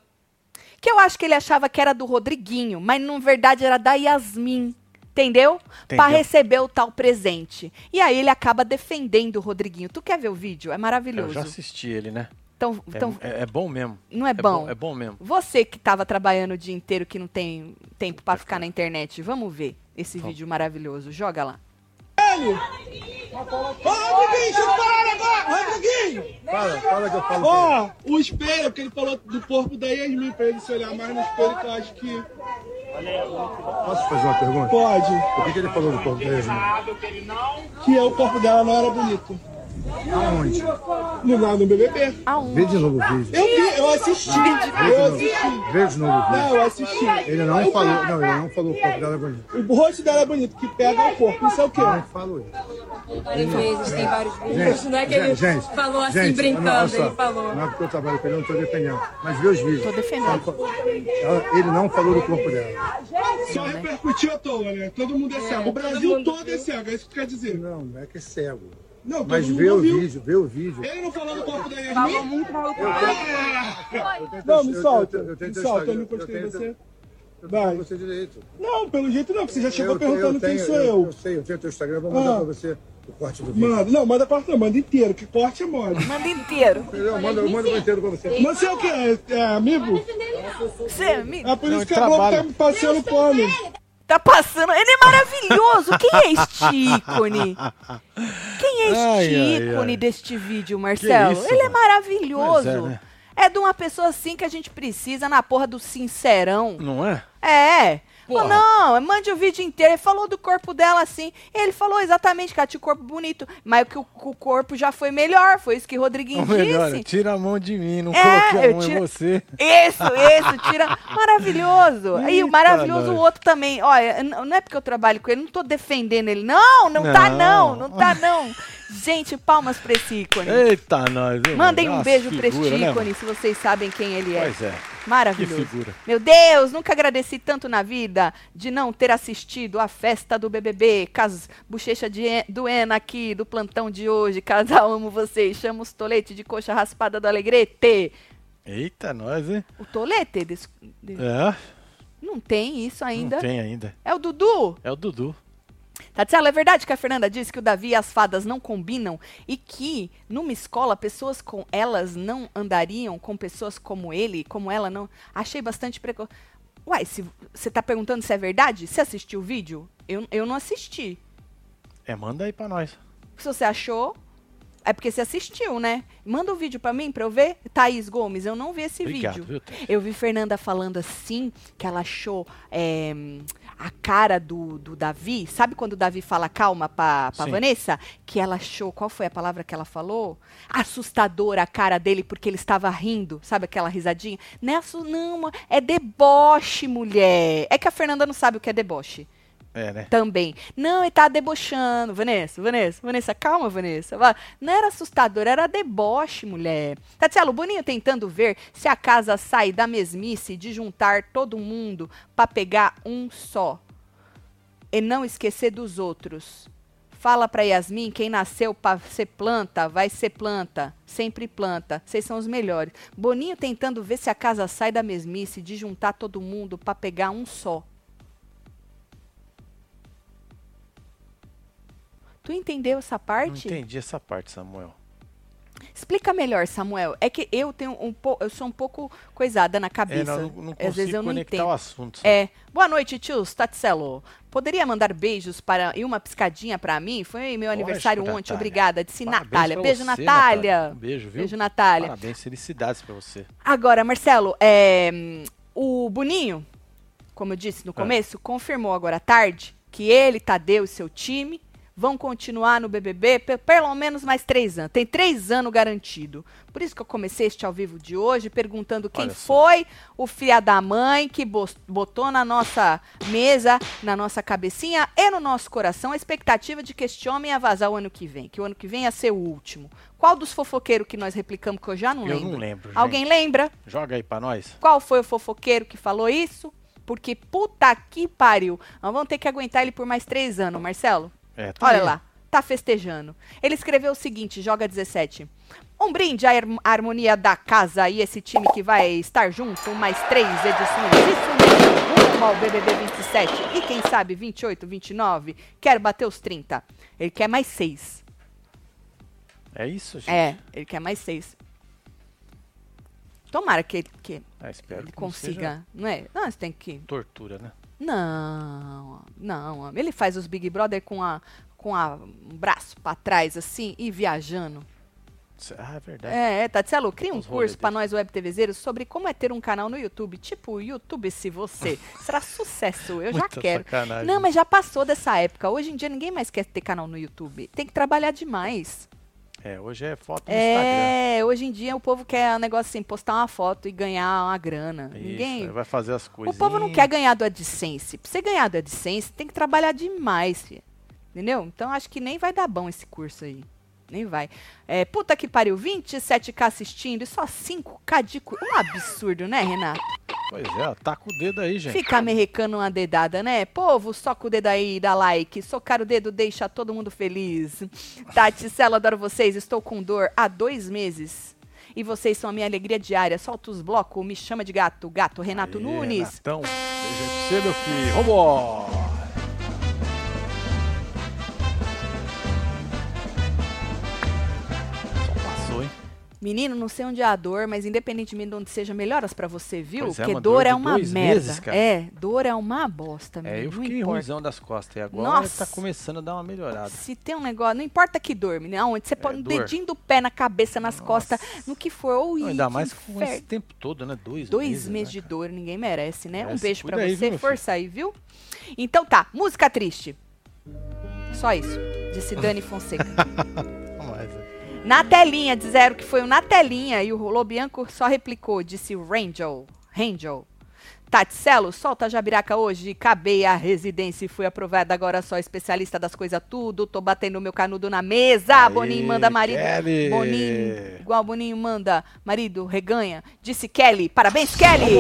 que eu acho que ele achava que era do Rodriguinho, mas na verdade era da Yasmin. Entendeu? Entendeu. receber o tal presente. E aí ele acaba defendendo o Rodriguinho. Tu quer ver o vídeo? É Eu maravilhoso. já assisti ele, né? Então, É, então é- é bom mesmo. não é, bom? É bom mesmo. Você que estava trabalhando o dia inteiro, que não tem tempo pra ficar na internet, vamos ver esse vídeo maravilhoso. Joga lá. Ô, bicho, para agora! Rodriguinho! Fala, fala que eu falo. Ó, o espelho, que ele falou do corpo da Yasmin, pra ele se olhar mais no espelho, que eu acho que Posso fazer uma pergunta? pode. O que, que ele falou do corpo da Yasmin? Que o corpo dela não era bonito. Aonde? No, lá no BBB. Aonde? Vê de novo o vídeo. Eu vi, eu assisti. Eu assisti. Vê de novo o Não, vídeo. eu assisti. Ele não falou, não, ele não falou o corpo dela é bonito. O rosto dela é bonito, que pega o corpo. Isso é o quê? Não falou isso. Várias vezes, tem vários vídeos. Gente, não é que ele gente, falou assim, gente, brincando, não, só, ele falou. Não é porque eu trabalho com ele, eu não tô defendendo. Mas vê os vídeos. Tô defendendo. Ela- Ele não falou do corpo dela. Só repercutiu à toa, né? Todo mundo é cego. O Brasil todo é cego, é isso que tu quer dizer. Não, não é que é cego. Não, todo Mas mundo vê o vídeo, vê o vídeo. Ele não falou no corpo da Falou Yasmin? muito mal. Eu tento- Não, me solta. eu- eu tento Me solta, eu não encostei em você. Vai. você direito. Não, pelo jeito não, porque você já chegou Eu- perguntando eu quem tenho- sou eu. Eu sei, eu tenho teu Instagram, vou mandar Ah. pra você o corte do vídeo. Manda, não, manda corte não, manda inteiro, que corte é mole. Manda inteiro. Eu mando, eu mando inteiro pra você. Mas você é o quê? É, é amigo? Você, amigo, É por Não, isso que a Globo tá me passando pano. Tá passando. Ele é maravilhoso. Quem é este ícone? Quem é este Ai, ai, ícone ai. deste vídeo, Marcelo? isso, Ele é maravilhoso. É, né? É de uma pessoa assim que a gente precisa na porra do sincerão. Não é? É. Porra. não, mande o vídeo inteiro. Ele falou do corpo dela assim. Ele falou exatamente que ela tinha o corpo bonito. Mas que o, o corpo já foi melhor. Foi isso que o Rodriguinho (laughs) Ou melhor, disse. tira a mão de mim, não É, coloquei a mão tiro- em você. Isso, isso, tira. (laughs) Maravilhoso. E o Eita, maravilhoso o outro também. Olha, não é porque eu trabalho com ele, não tô defendendo ele. Não, não, tá não, Não. não tá não. Gente, palmas pra esse ícone. Eita, nós. viu, Mandem um beijo Nossa, pra este figura, né, ícone, se vocês sabem quem ele é. Pois é. Maravilhoso. Que figura. Meu Deus, nunca agradeci tanto na vida de não ter assistido a festa do BBB. Cas bochecha de do Ena aqui, do plantão de hoje. Casal, amo vocês. Chama os tolete de coxa raspada do Alegrete. Eita, nós, hein? O tolete? des- de- É, Não tem isso ainda. não tem ainda. É o Dudu. É o Dudu. Tatiana, é verdade que a Fernanda disse que o Davi e as fadas não combinam e que numa escola pessoas com elas não andariam com pessoas como ele, como ela não. Achei bastante preco. Uai, se você tá perguntando se é verdade? Você assistiu o vídeo? Eu, eu não assisti. É, manda aí pra nós. Se você achou, é porque você assistiu, né? Manda o vídeo pra mim pra eu ver. Thaís Gomes, eu não vi esse Obrigado, vídeo. viu? Eu vi Fernanda falando assim, que ela achou é, a cara do, do Davi. Sabe quando o Davi fala calma pra, pra Sim. Vanessa? Que ela achou, qual foi a palavra que ela falou? Assustadora a cara dele porque ele estava rindo. Sabe aquela risadinha? Não, é não, é deboche, mulher. É que a Fernanda não sabe o que é deboche É, né? também. Não, ele tá debochando. Vanessa, Vanessa, Vanessa, calma, Vanessa. Não era assustador, era deboche, mulher. Tatiana, o Boninho tentando ver se a casa sai da mesmice de juntar todo mundo pra pegar um só. E não esquecer dos outros. Fala pra Yasmin, quem nasceu pra ser planta, vai ser planta. Sempre planta. Vocês são os melhores. Boninho tentando ver se a casa sai da mesmice de juntar todo mundo pra pegar um só. Tu entendeu essa Não parte? entendi essa parte, Samuel. Explica melhor, Samuel. É que eu tenho um pouco, eu sou um pouco coisada na É, cabeça. não, não Às vezes eu não entendo. o assunto. sabe? É. Boa noite, tios. Tatselo. Poderia mandar beijos para e uma piscadinha para mim? Foi meu aniversário Lógico, ontem. Natália. Obrigada. Disse Parabéns Natália. Beijo, você, Natália. Um beijo, viu? Beijo, Natália. Parabéns, felicidades pra você. Agora, Marcelo, é, o Boninho, como eu disse no É. começo, confirmou agora à tarde que ele, Tadeu e seu time vão continuar no BBB pe- pelo menos mais três anos. Tem três anos garantido. Por isso que eu comecei este ao vivo de hoje perguntando quem foi o filho da mãe que botou na nossa mesa, na nossa cabecinha e no nosso coração a expectativa de que este homem ia vazar o ano que vem, que o ano que vem ia ser o último. Qual dos fofoqueiros que nós replicamos que eu já não Eu lembro? não lembro, gente. Alguém lembra? Joga aí pra nós. Qual foi o fofoqueiro que falou isso? Porque puta que pariu. Nós vamos ter que aguentar ele por mais três anos, Marcelo. É, tá Olha aí. lá, tá festejando. Ele escreveu o seguinte, joga 17. Um brinde à harm- harmonia da casa e esse time que vai estar junto mais três edições. Isso mesmo, rumo ao BBB 27 e quem sabe 28, 29. Quero bater os 30. Ele quer mais seis. É isso, gente? É, ele quer mais seis. Tomara que, ele- que espero ele que não consiga, não é? Não, você tem que tortura, né? Não, não. Ele faz os Big Brother com a com a um braço pra trás assim e viajando. Ah, é verdade. É, é Tatselo, cria um Os curso pra dele. nós web TVzeiros sobre como é ter um canal no YouTube, tipo YouTube se você. (laughs) Será sucesso, eu já quero. sacanagem. Não, mas já passou dessa época. Hoje em dia ninguém mais quer ter canal no YouTube. Tem que trabalhar demais. É, hoje é foto no Instagram. É, hoje em dia o povo quer um negócio assim, postar uma foto e ganhar uma grana. Isso, Ninguém. vai fazer as O coisas. povo não quer ganhar do AdSense. Pra você ganhar do AdSense, tem que trabalhar demais, filho. Entendeu? Então acho que nem vai dar bom esse curso aí. Nem vai. É, puta que pariu, 27k assistindo e só 5k de curso. Um absurdo, né, Renato? Pois é, ó, taca o dedo aí, gente. Fica merrecando uma dedada, né? Povo, soca o dedo aí, dá like. Socar o dedo deixa todo mundo feliz. Tati, Celo, adoro vocês. Estou com dor há dois meses. E vocês são a minha alegria diária. Solta os blocos, me chama de gato. Gato, Renato Aê, Nunes. Renatão, beijo pra você, meu filho. Vambora! Menino, não sei onde é a dor, mas independentemente de onde seja, melhoras pra você, viu? Pois é, Porque uma dor, dor é uma merda. meses. É, dor é uma bosta, É, menino. eu não fiquei ruimzão das costas e agora Nossa. tá começando a dar uma melhorada. Se tem um negócio, não importa que dor, menino, aonde você um É, dor. dedinho do pé na cabeça, nas costas, no que for, ou Não, ainda mais com inferno. esse tempo todo, né? Dois, Dois meses, meses, né, de dor, ninguém merece, né? Um Merece. beijo pra Cuida aí, você, viu, força aí, viu? Então tá, música triste. Só isso, disse Dani Fonseca. (laughs) Na telinha, disseram que foi um na telinha e o Lobianco só replicou, disse Rangel. Rangel. Tatselo, solta a jabiraca hoje. Acabei a residência e fui aprovada. Agora só especialista das coisas tudo. Tô batendo meu canudo na mesa. Aê, Boninho manda marido. Kelly. Boninho, igual Boninho manda marido, reganha. Disse Kelly. Parabéns, Kelly!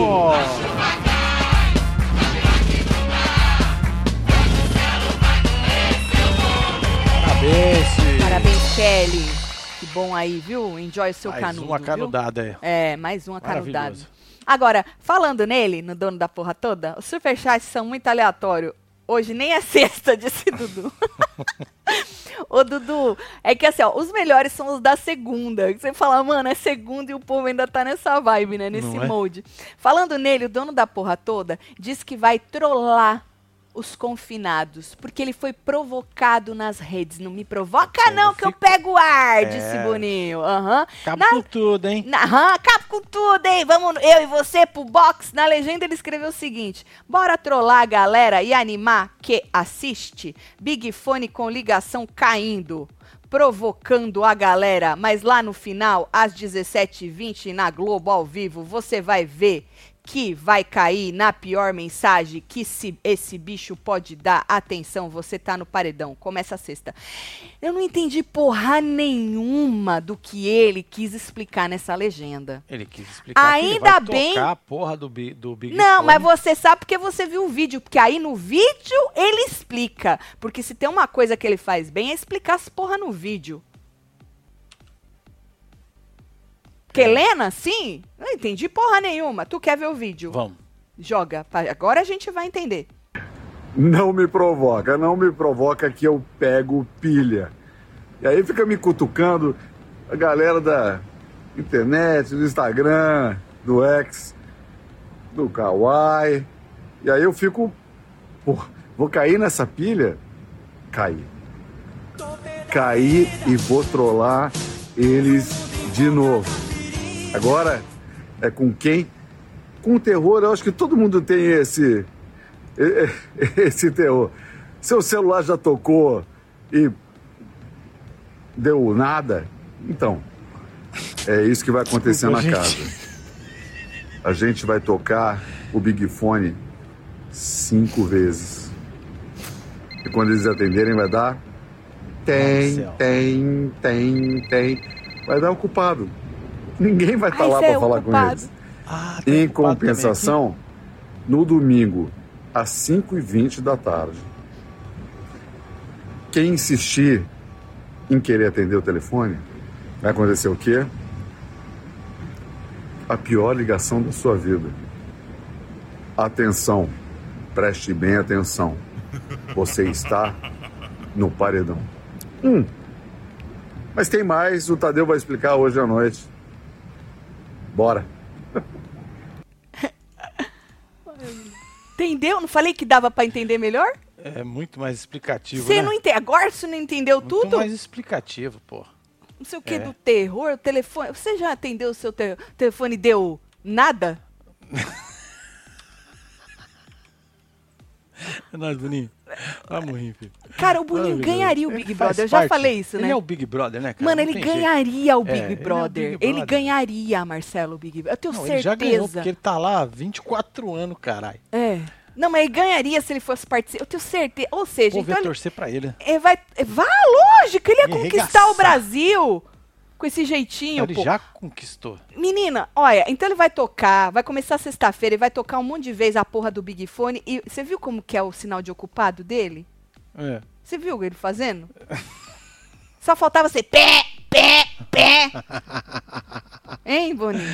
Parabéns, Kelly. Bom aí, viu? Enjoy o seu Mais canudo. uma viu? canudada aí. É, mais uma canudada. Agora, falando nele, no dono da porra toda, os superchats são muito aleatórios. Hoje nem é (laughs) sexta, disse Dudu. Ô, Dudu, é que assim, ó, os melhores são os da segunda. Você fala, mano, é segunda e o povo ainda tá nessa vibe, né? Nesse Não é? molde. Falando nele, o dono da porra toda disse que vai trollar os confinados, porque ele foi provocado nas redes. Não me provoca, Povo não, que eu pego ar, É. disse Boninho. Aham. Acaba Na- com tudo, hein? na- acaba com tudo, hein? Vamos, eu e você pro box. Na legenda ele escreveu o seguinte: bora trollar a galera e animar que assiste. Big Fone com ligação caindo. Provocando a galera, mas lá no final, às 17h20 na Globo ao vivo, você vai ver que vai cair na pior mensagem que se esse bicho pode dar. Atenção, você tá no paredão. Começa a sexta. Eu não entendi porra nenhuma do que ele quis explicar nessa legenda. Ele quis explicar que ele Ainda vai bem- tocar a porra do, do Big Não, Fone. mas você sabe porque você viu o vídeo. Porque aí no vídeo ele explica. Porque se tem uma coisa que ele faz bem é explicar as porra no vídeo. Que Helena, sim? Não entendi porra nenhuma. Tu quer ver o vídeo? Vamos. Joga. Agora a gente vai entender. Não me provoca, não me provoca que eu pego pilha. E aí fica me cutucando a galera da internet, do Instagram, do X, do Kawaii. E aí eu fico, pô, vou cair nessa pilha? Caí. Caí e vou trollar eles de novo. Agora é com quem? Com o terror, eu acho que todo mundo tem esse (laughs) esse terror. Seu celular já tocou e deu nada? Então, é isso que vai acontecer Desculpa, na gente. casa. A gente vai tocar o Big Fone cinco vezes. E quando eles atenderem, vai dar. Tem, tem, tem, tem. Vai dar ocupado. (laughs) Ninguém vai estar Ai, lá cê é para falar ocupado. com eles. Ah, tem Em compensação, no domingo, às 5h20 da tarde, quem insistir em querer atender o telefone, vai acontecer o quê? A pior ligação da sua vida. Atenção, preste bem atenção. Você está no paredão. Hum. Mas tem mais, o Tadeu vai explicar hoje à noite. Bora. Entendeu? Não falei que dava pra entender melhor? É muito mais explicativo, Você né? não entende. Agora você não entendeu Muito tudo? mais explicativo, pô. Não sei o que É. do terror, o telefone. Você já atendeu o seu te- telefone e deu nada? É nóis, Boninho. Vamos rir, filho. Cara, o Boninho ganharia o Ele Big Brother. Eu já falei isso, né? Ele é o Big Brother, né, cara? Mano, ele jeito. ganharia o É, Big ele é o Brother. Big Ele Brother. ganharia, Marcelo, o Big Brother. Eu tenho Não, certeza. ele já ganhou, porque ele tá lá há 24 anos, caralho. É. Não, mas ele ganharia se ele fosse participar. Eu tenho certeza. Ou seja, Vou então ele, torcer pra ele. ele vai. Vá, lógico, ele ia conquistar o. Brasil. Com esse jeitinho, Ele pô. já conquistou. Menina, olha, então ele vai tocar, vai começar sexta-feira, ele vai tocar um monte de vezes a porra do Big Fone. E você viu como que é o sinal de ocupado dele? É. Você viu ele fazendo? Só faltava ser pé, pé, pé. (laughs) Hein, Boninho?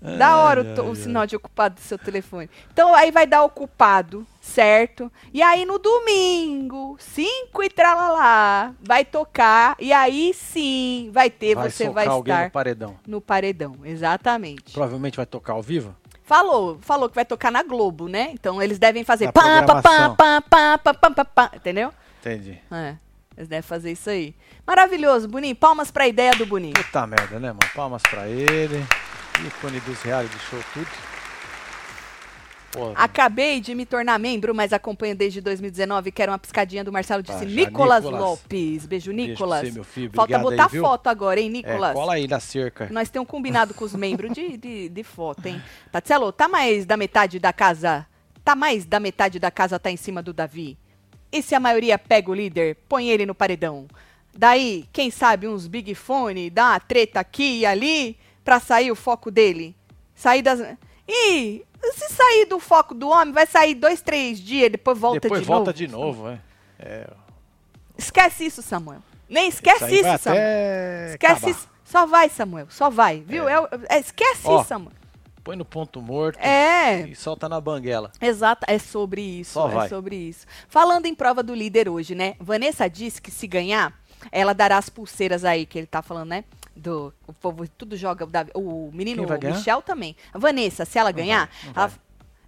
Da hora o, to- o sinal de ocupado do seu telefone. Então aí vai dar ocupado, certo? E aí no domingo, 5 e tralalá, vai tocar. E aí sim vai ter, vai você vai alguém estar no paredão. no paredão. Exatamente. Provavelmente vai tocar ao vivo. Falou, falou que vai tocar na Globo, né? Então eles devem fazer pá, pá, pá, pá, pá, pá, pá, pá, pá, entendeu? Entendi. É, eles devem fazer isso aí. Maravilhoso, Boninho. Palmas pra ideia do Boninho. Puta merda, né, mano? Palmas pra ele. Ícone dos reality show, tudo. Pô, Acabei de me tornar membro, mas acompanho desde 2019. Quero uma piscadinha do Marcelo, disse Ah, Nicolas, Nicolas. Lopes. Beijo, Beijo Nicolas. pra você, filho. Falta botar aí, foto agora, hein, é, Nicolas? cola aí na cerca. Nós temos combinado com os membros de, de, de foto, hein? Tatselo, tá mais da metade da casa. Tá mais da metade da casa tá em cima do Davi. E se a maioria pega o líder, põe ele no paredão. Daí, quem sabe uns Big Fone, dá uma treta aqui e ali pra sair o foco dele. Sair das. E se sair do foco do homem, vai sair dois, três dias, depois volta Depois de volta novo. de novo, é. É, Esquece isso, Samuel. Nem esquece vai isso, Samuel. Esquece acabar. isso. Só vai, Samuel. Só vai, viu? É o- é, esquece Ó, isso, Samuel. Põe no ponto morto É. e solta na banguela. Exato, é sobre isso, Só é vai. sobre isso. Falando em prova do líder hoje, né? Vanessa disse que se ganhar, ela dará as pulseiras aí que ele tá falando, né? Do o povo tudo joga o Davi- o menino vai o? Michel também. A Vanessa, se ela ganhar, vai, não ela- vai.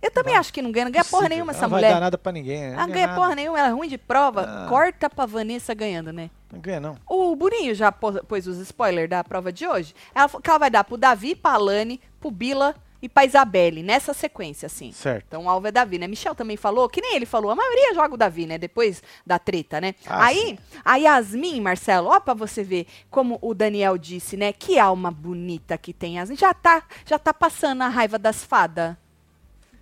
eu também acho que não ganha, não ganha porra Possível. nenhuma essa Ela mulher. Não vai dar nada pra ninguém. Ela Não ganha porra nenhuma, ela é ruim de prova. Ah. Corta pra Vanessa ganhando, né? Não ganha, não. O Burinho já pôs, pôs os spoilers da prova de hoje. Ela ela vai dar pro Davi, pra Alane, pro Bila e pra Isabelle, nessa sequência, assim. Certo. Então o alvo é Davi, né? Michel também falou, que nem ele falou, a maioria joga o Davi, né? Depois da treta, né? Ah, Aí, a Yasmin, Marcelo, ó pra você ver como o Daniel disse, né? Que alma bonita que tem Yasmin. Já tá, já tá passando a raiva das fadas.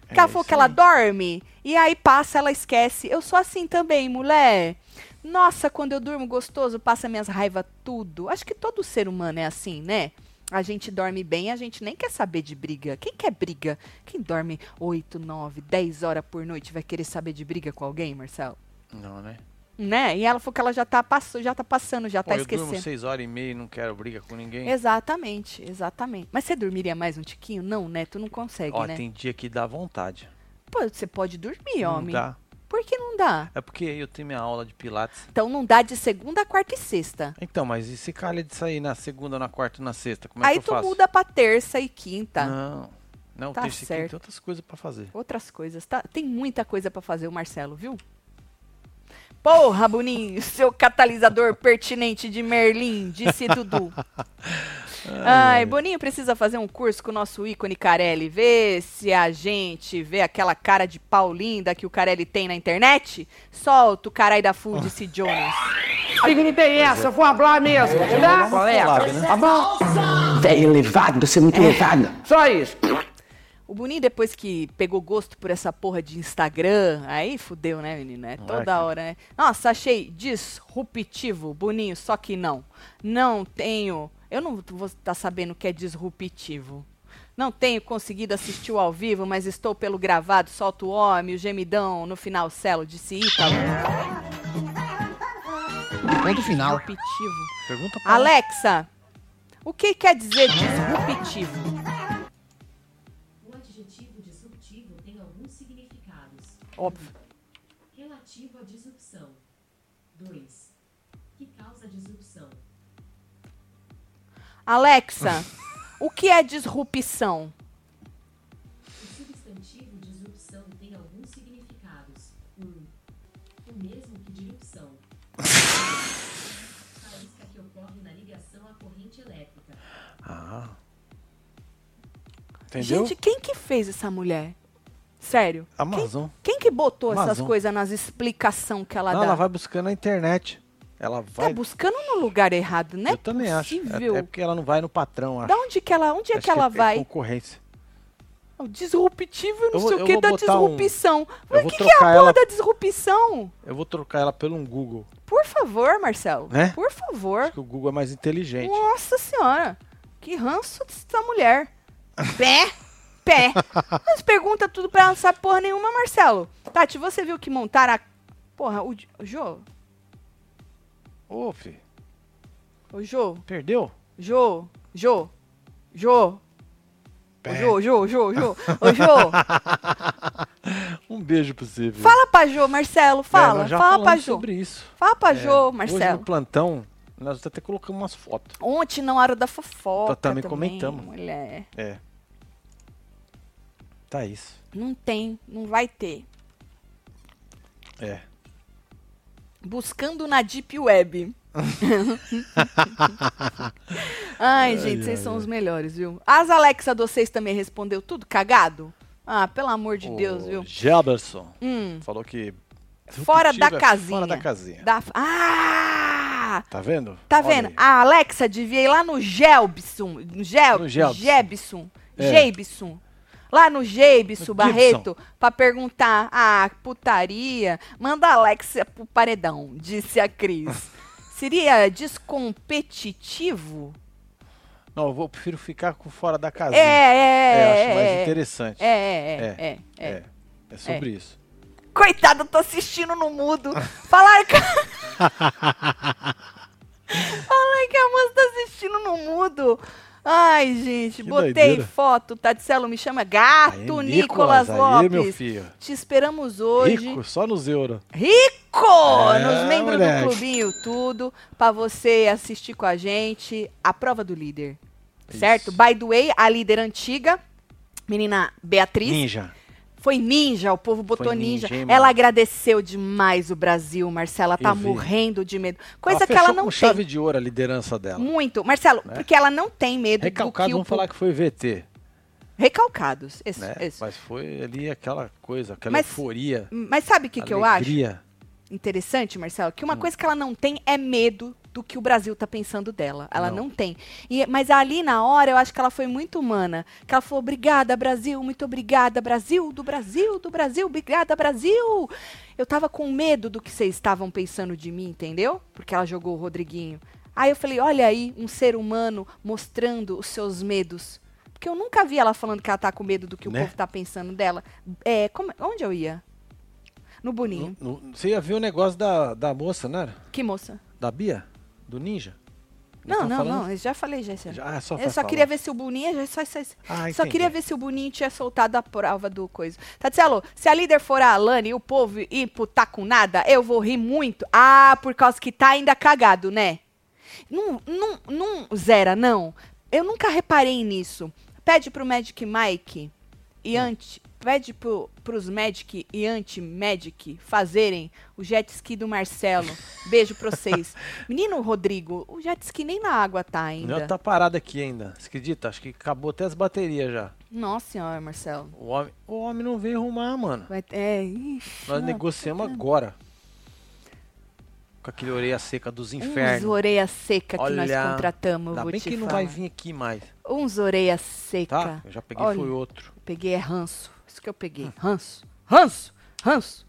Que ela É falou isso que ela dorme e aí passa, ela esquece. Eu sou assim também, mulher. Nossa, quando eu durmo gostoso, passa minhas raivas tudo. Acho que todo ser humano é assim, né? A gente dorme bem, a gente nem quer saber de briga. Quem quer briga? Quem dorme 8, 9, 10 horas por noite vai querer saber de briga com alguém, Marcelo? Não, né? Né? E ela falou que ela já tá, passo, já tá passando, já Pô, tá eu esquecendo. durmo seis horas e meia e não quero briga com ninguém. Exatamente, exatamente. Mas você dormiria mais um tiquinho? Não, né? Tu não consegue, Ó, né? tem dia que dá vontade. Pô, você pode dormir, não homem. dá. Por que não dá? É porque eu tenho minha aula de pilates. Então não dá de segunda, quarta e sexta. Então, mas e se calha de sair na segunda, na quarta e na sexta? Como é Aí que eu tu faço? muda pra terça e quinta. Não. Não, Tá terça e quinta certo. tem outras coisas pra fazer. Outras coisas, tá? Tem muita coisa pra fazer o Marcelo, viu? Porra, Boninho, seu catalisador pertinente de Merlin, disse Dudu. (laughs) Ai, Boninho precisa fazer um curso com o nosso ícone Carelli. Vê se a gente vê aquela cara de pau linda que o Carelli tem na internet. Solta o carai da full, disse Jonas. Amigo, não tem essa, vou falar mesmo, tá? Qual é? Tá bom? Véi elevado, você é muito elevada. Só isso. O Boninho, depois que pegou gosto por essa porra de Instagram, aí fudeu, né, menino? É toda é, hora, né? Nossa, achei disruptivo, Boninho, só que não. Não tenho. Eu não vou estar sabendo o que é disruptivo. Não tenho conseguido assistir o ao vivo, mas estou pelo gravado. Solta o homem, o gemidão no final, Celo, disse Ítalo. Ponto final. Disruptivo. Pergunta pra ela. Alexa, o que quer dizer disruptivo? O adjetivo disruptivo tem alguns significados. Óbvio. Relativo à disrupção. 2. Que causa disrupção. Alexa, o que é disrupção? O substantivo disrupção tem alguns significados. 1. Um, o mesmo que disrupção. (laughs) Faísca que ocorre na ligação à corrente elétrica. Ah. Entendeu? Gente, quem que fez essa mulher? Sério. Amazon. Quem que botou essas Amazon. coisas nas explicação que ela Não, dá? ela vai buscando na internet. Ela Tá vai. buscando no lugar errado, né? eu também acho. possível. É, é porque ela não vai no patrão, acho. Da onde que ela, onde é Acho que ela é vai? concorrência. O disruptivo, não vou- sei o que da um- disrupção. eu Mas o que, que é a porra ela- da disrupção? Eu vou trocar ela pelo um Google. Por favor, Marcelo. Né? Por favor. Acho que o Google é mais inteligente. Nossa senhora. Que ranço dessa mulher. Pé. Pé. Mas pergunta tudo pra ela, não sabe porra nenhuma, Marcelo. Tati, você viu que montaram a... Porra, o Jô? Ô, fi, O Jô? perdeu? Jô? Jô? Jô? Pé. Jô, Jô, Jô, Jô. Ô, Jô. (laughs) Um beijo pra você, viu? Fala pra Jô, Marcelo. É, Fala. já fala pra Jô. sobre isso. Fala pra É, Jô, Hoje Marcelo. no plantão, nós até colocamos umas fotos. Ontem, na hora da fofoca. Nós também comentamos. Mulher. É. Tá isso. Não tem, não vai ter. É. Buscando na Deep Web. (laughs) Ai, gente, vocês são os melhores, viu? As Alexa de vocês também respondeu tudo cagado? Ah, pelo amor de Deus, O viu? Gelberson Hum. falou que. Fora da é casinha. Fora da casinha. Da- Ah! Tá vendo? Tá Olha vendo? aí. A Alexa devia ir lá no Gelbson. No Gel, No Gelbson. Jebson. É. Jeibson. Lá no Jeibson No Barreto, pra perguntar, ah, putaria, manda a Alexa pro paredão, disse a Cris. (laughs) Seria descompetitivo? Não, eu vou, prefiro ficar com fora da É, casinha. é, É, acho é, mais é. interessante. É, é, é, é, é. É, é sobre isso. Coitada, eu tô assistindo no mudo. Falaram que... (laughs) Falaram que a moça tá assistindo no mudo. Ai, gente, Que botei doideira. foto. Tadicelo me chama Gato Aí, Nicolas, aí, Lopes. meu filho. Te esperamos hoje. Rico, só nos euros. Rico! É, nos membros moleque. do clubinho, tudo. Pra você assistir com a gente a prova do líder. Certo? By the way, a líder antiga, menina Beatriz. Ninja. Foi ninja, o povo botou ninja. ninja, ela agradeceu demais o Brasil, Marcela. Tá morrendo de medo. Coisa ela que ela não com tem. chave de ouro a liderança dela. Muito. Marcelo, Né? porque ela não tem medo Recalcado, do que o vamos falar povo- que foi VT. Recalcados. Isso, Né? Mas foi ali aquela coisa, aquela Mas- euforia. Mas sabe o que, que eu acho? Interessante, Marcelo, que uma Hum. coisa que ela não tem é medo do que o Brasil tá pensando dela. Ela não, Não. tem. E, mas ali na hora eu acho que ela foi muito humana. Que ela falou: obrigada, Brasil, muito obrigada, Brasil, do Brasil, do Brasil, obrigada, Brasil. Eu tava com medo do que vocês estavam pensando de mim, entendeu? Porque ela jogou o Rodriguinho. Aí eu falei: olha aí, um ser humano mostrando os seus medos. Porque eu nunca vi ela falando que ela tá com medo do que Né? o povo tá pensando dela. É, como- onde eu ia? No Boninho. No- no- você ia ver o negócio da, da moça, né? Que moça? Da Bia? Do Ninja? Não, tamo não, falando- não, eu já falei já. Já, ah, só eu só falar. queria ver se o Boninho já só, só, Ah, só queria ver se o Boninho tinha soltado a prova do coisa. Tatielo, se a líder for a Alane e o povo ir pro tá com nada, eu vou rir muito. Ah, por causa que tá ainda cagado, né? Não, não, não zera, não. Eu nunca reparei nisso. Pede pro Magic Mike e anti, pede pro, pros Magic e anti-Magic fazerem o jet ski do Marcelo. Beijo pra vocês. (laughs) Menino Rodrigo, o jet ski nem na água tá ainda. Já tá parado aqui ainda. Você acredita? Acho que acabou até as baterias já. Nossa senhora, Marcelo. O homem, o homem não veio arrumar, mano. Vai, é, ixi, Nós não, negociamos tá agora. Com aquele orelha seca dos infernos. Uns orelha seca que nós Olha, contratamos, Ainda vou bem que não falar. vai vir aqui mais, Uns orelha seca. tá? Eu já peguei Olha, foi outro. Peguei é ranço. Isso que eu peguei. Ranço. Ranço. Ranço.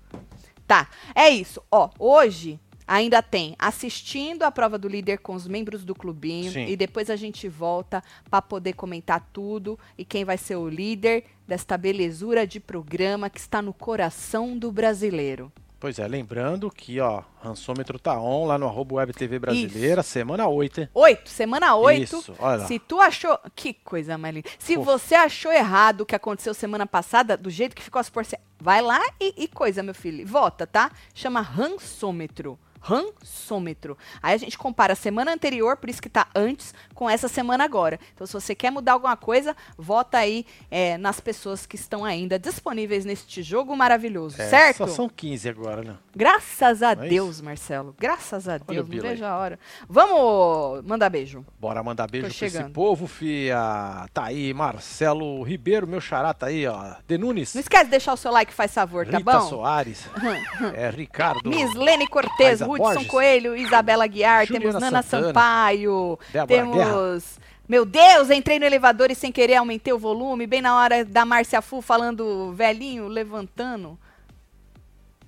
Tá. É isso. Ó, hoje ainda tem assistindo a prova do líder com os membros do clubinho Sim. e depois a gente volta pra poder comentar tudo e quem vai ser o líder desta belezura de programa que está no coração do brasileiro. Pois é, lembrando que, ó, rançômetro tá on lá no arroba Web TV Brasileira, semana 8, hein? Oito, semana oito. Isso, olha lá. Se tu achou. Que coisa mais linda. Se Pô. você achou errado o que aconteceu semana passada, do jeito que ficou as porcentagens. Vai lá e, e coisa, meu filho. Vota, tá? Chama rançômetro. Rançômetro. Aí a gente compara a semana anterior, por isso que tá antes, com essa semana agora. Então, se você quer mudar alguma coisa, vota aí é, nas pessoas que estão ainda disponíveis neste jogo maravilhoso, É, certo? Só são 15 agora, né? Graças a é Deus, Marcelo. Graças a o Deus. Não vejo a hora. Vamos mandar beijo. Bora mandar beijo Tô pra esse povo, fia. Tá aí, Marcelo Ribeiro, meu xará, tá aí, ó. Denunes. Não esquece de deixar o seu like, faz favor, tá Rita bom? Soares. (laughs) é, Ricardo. Miss Lene Cortez, Hudson Borges. Coelho, Isabela Guiar, Juliana temos Nana Santana. Sampaio, Débora temos... Meu Deus, entrei no elevador e sem querer aumentei o volume, bem na hora da Márcia Fu falando velhinho, levantando.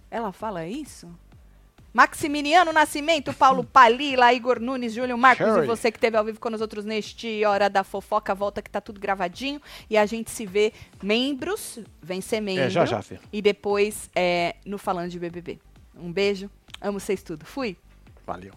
Ela fala isso? Maximiliano Nascimento, Paulo (laughs) Palila, Igor Nunes, Júlio Marcos Sherry. e você que esteve ao vivo com nós outros neste Hora da Fofoca, volta que tá tudo gravadinho e a gente se vê membros, vem ser membro. É, já, já, Fê. E depois é, no Falando de BBB. Um beijo, Amo vocês tudo. Fui. Valeu.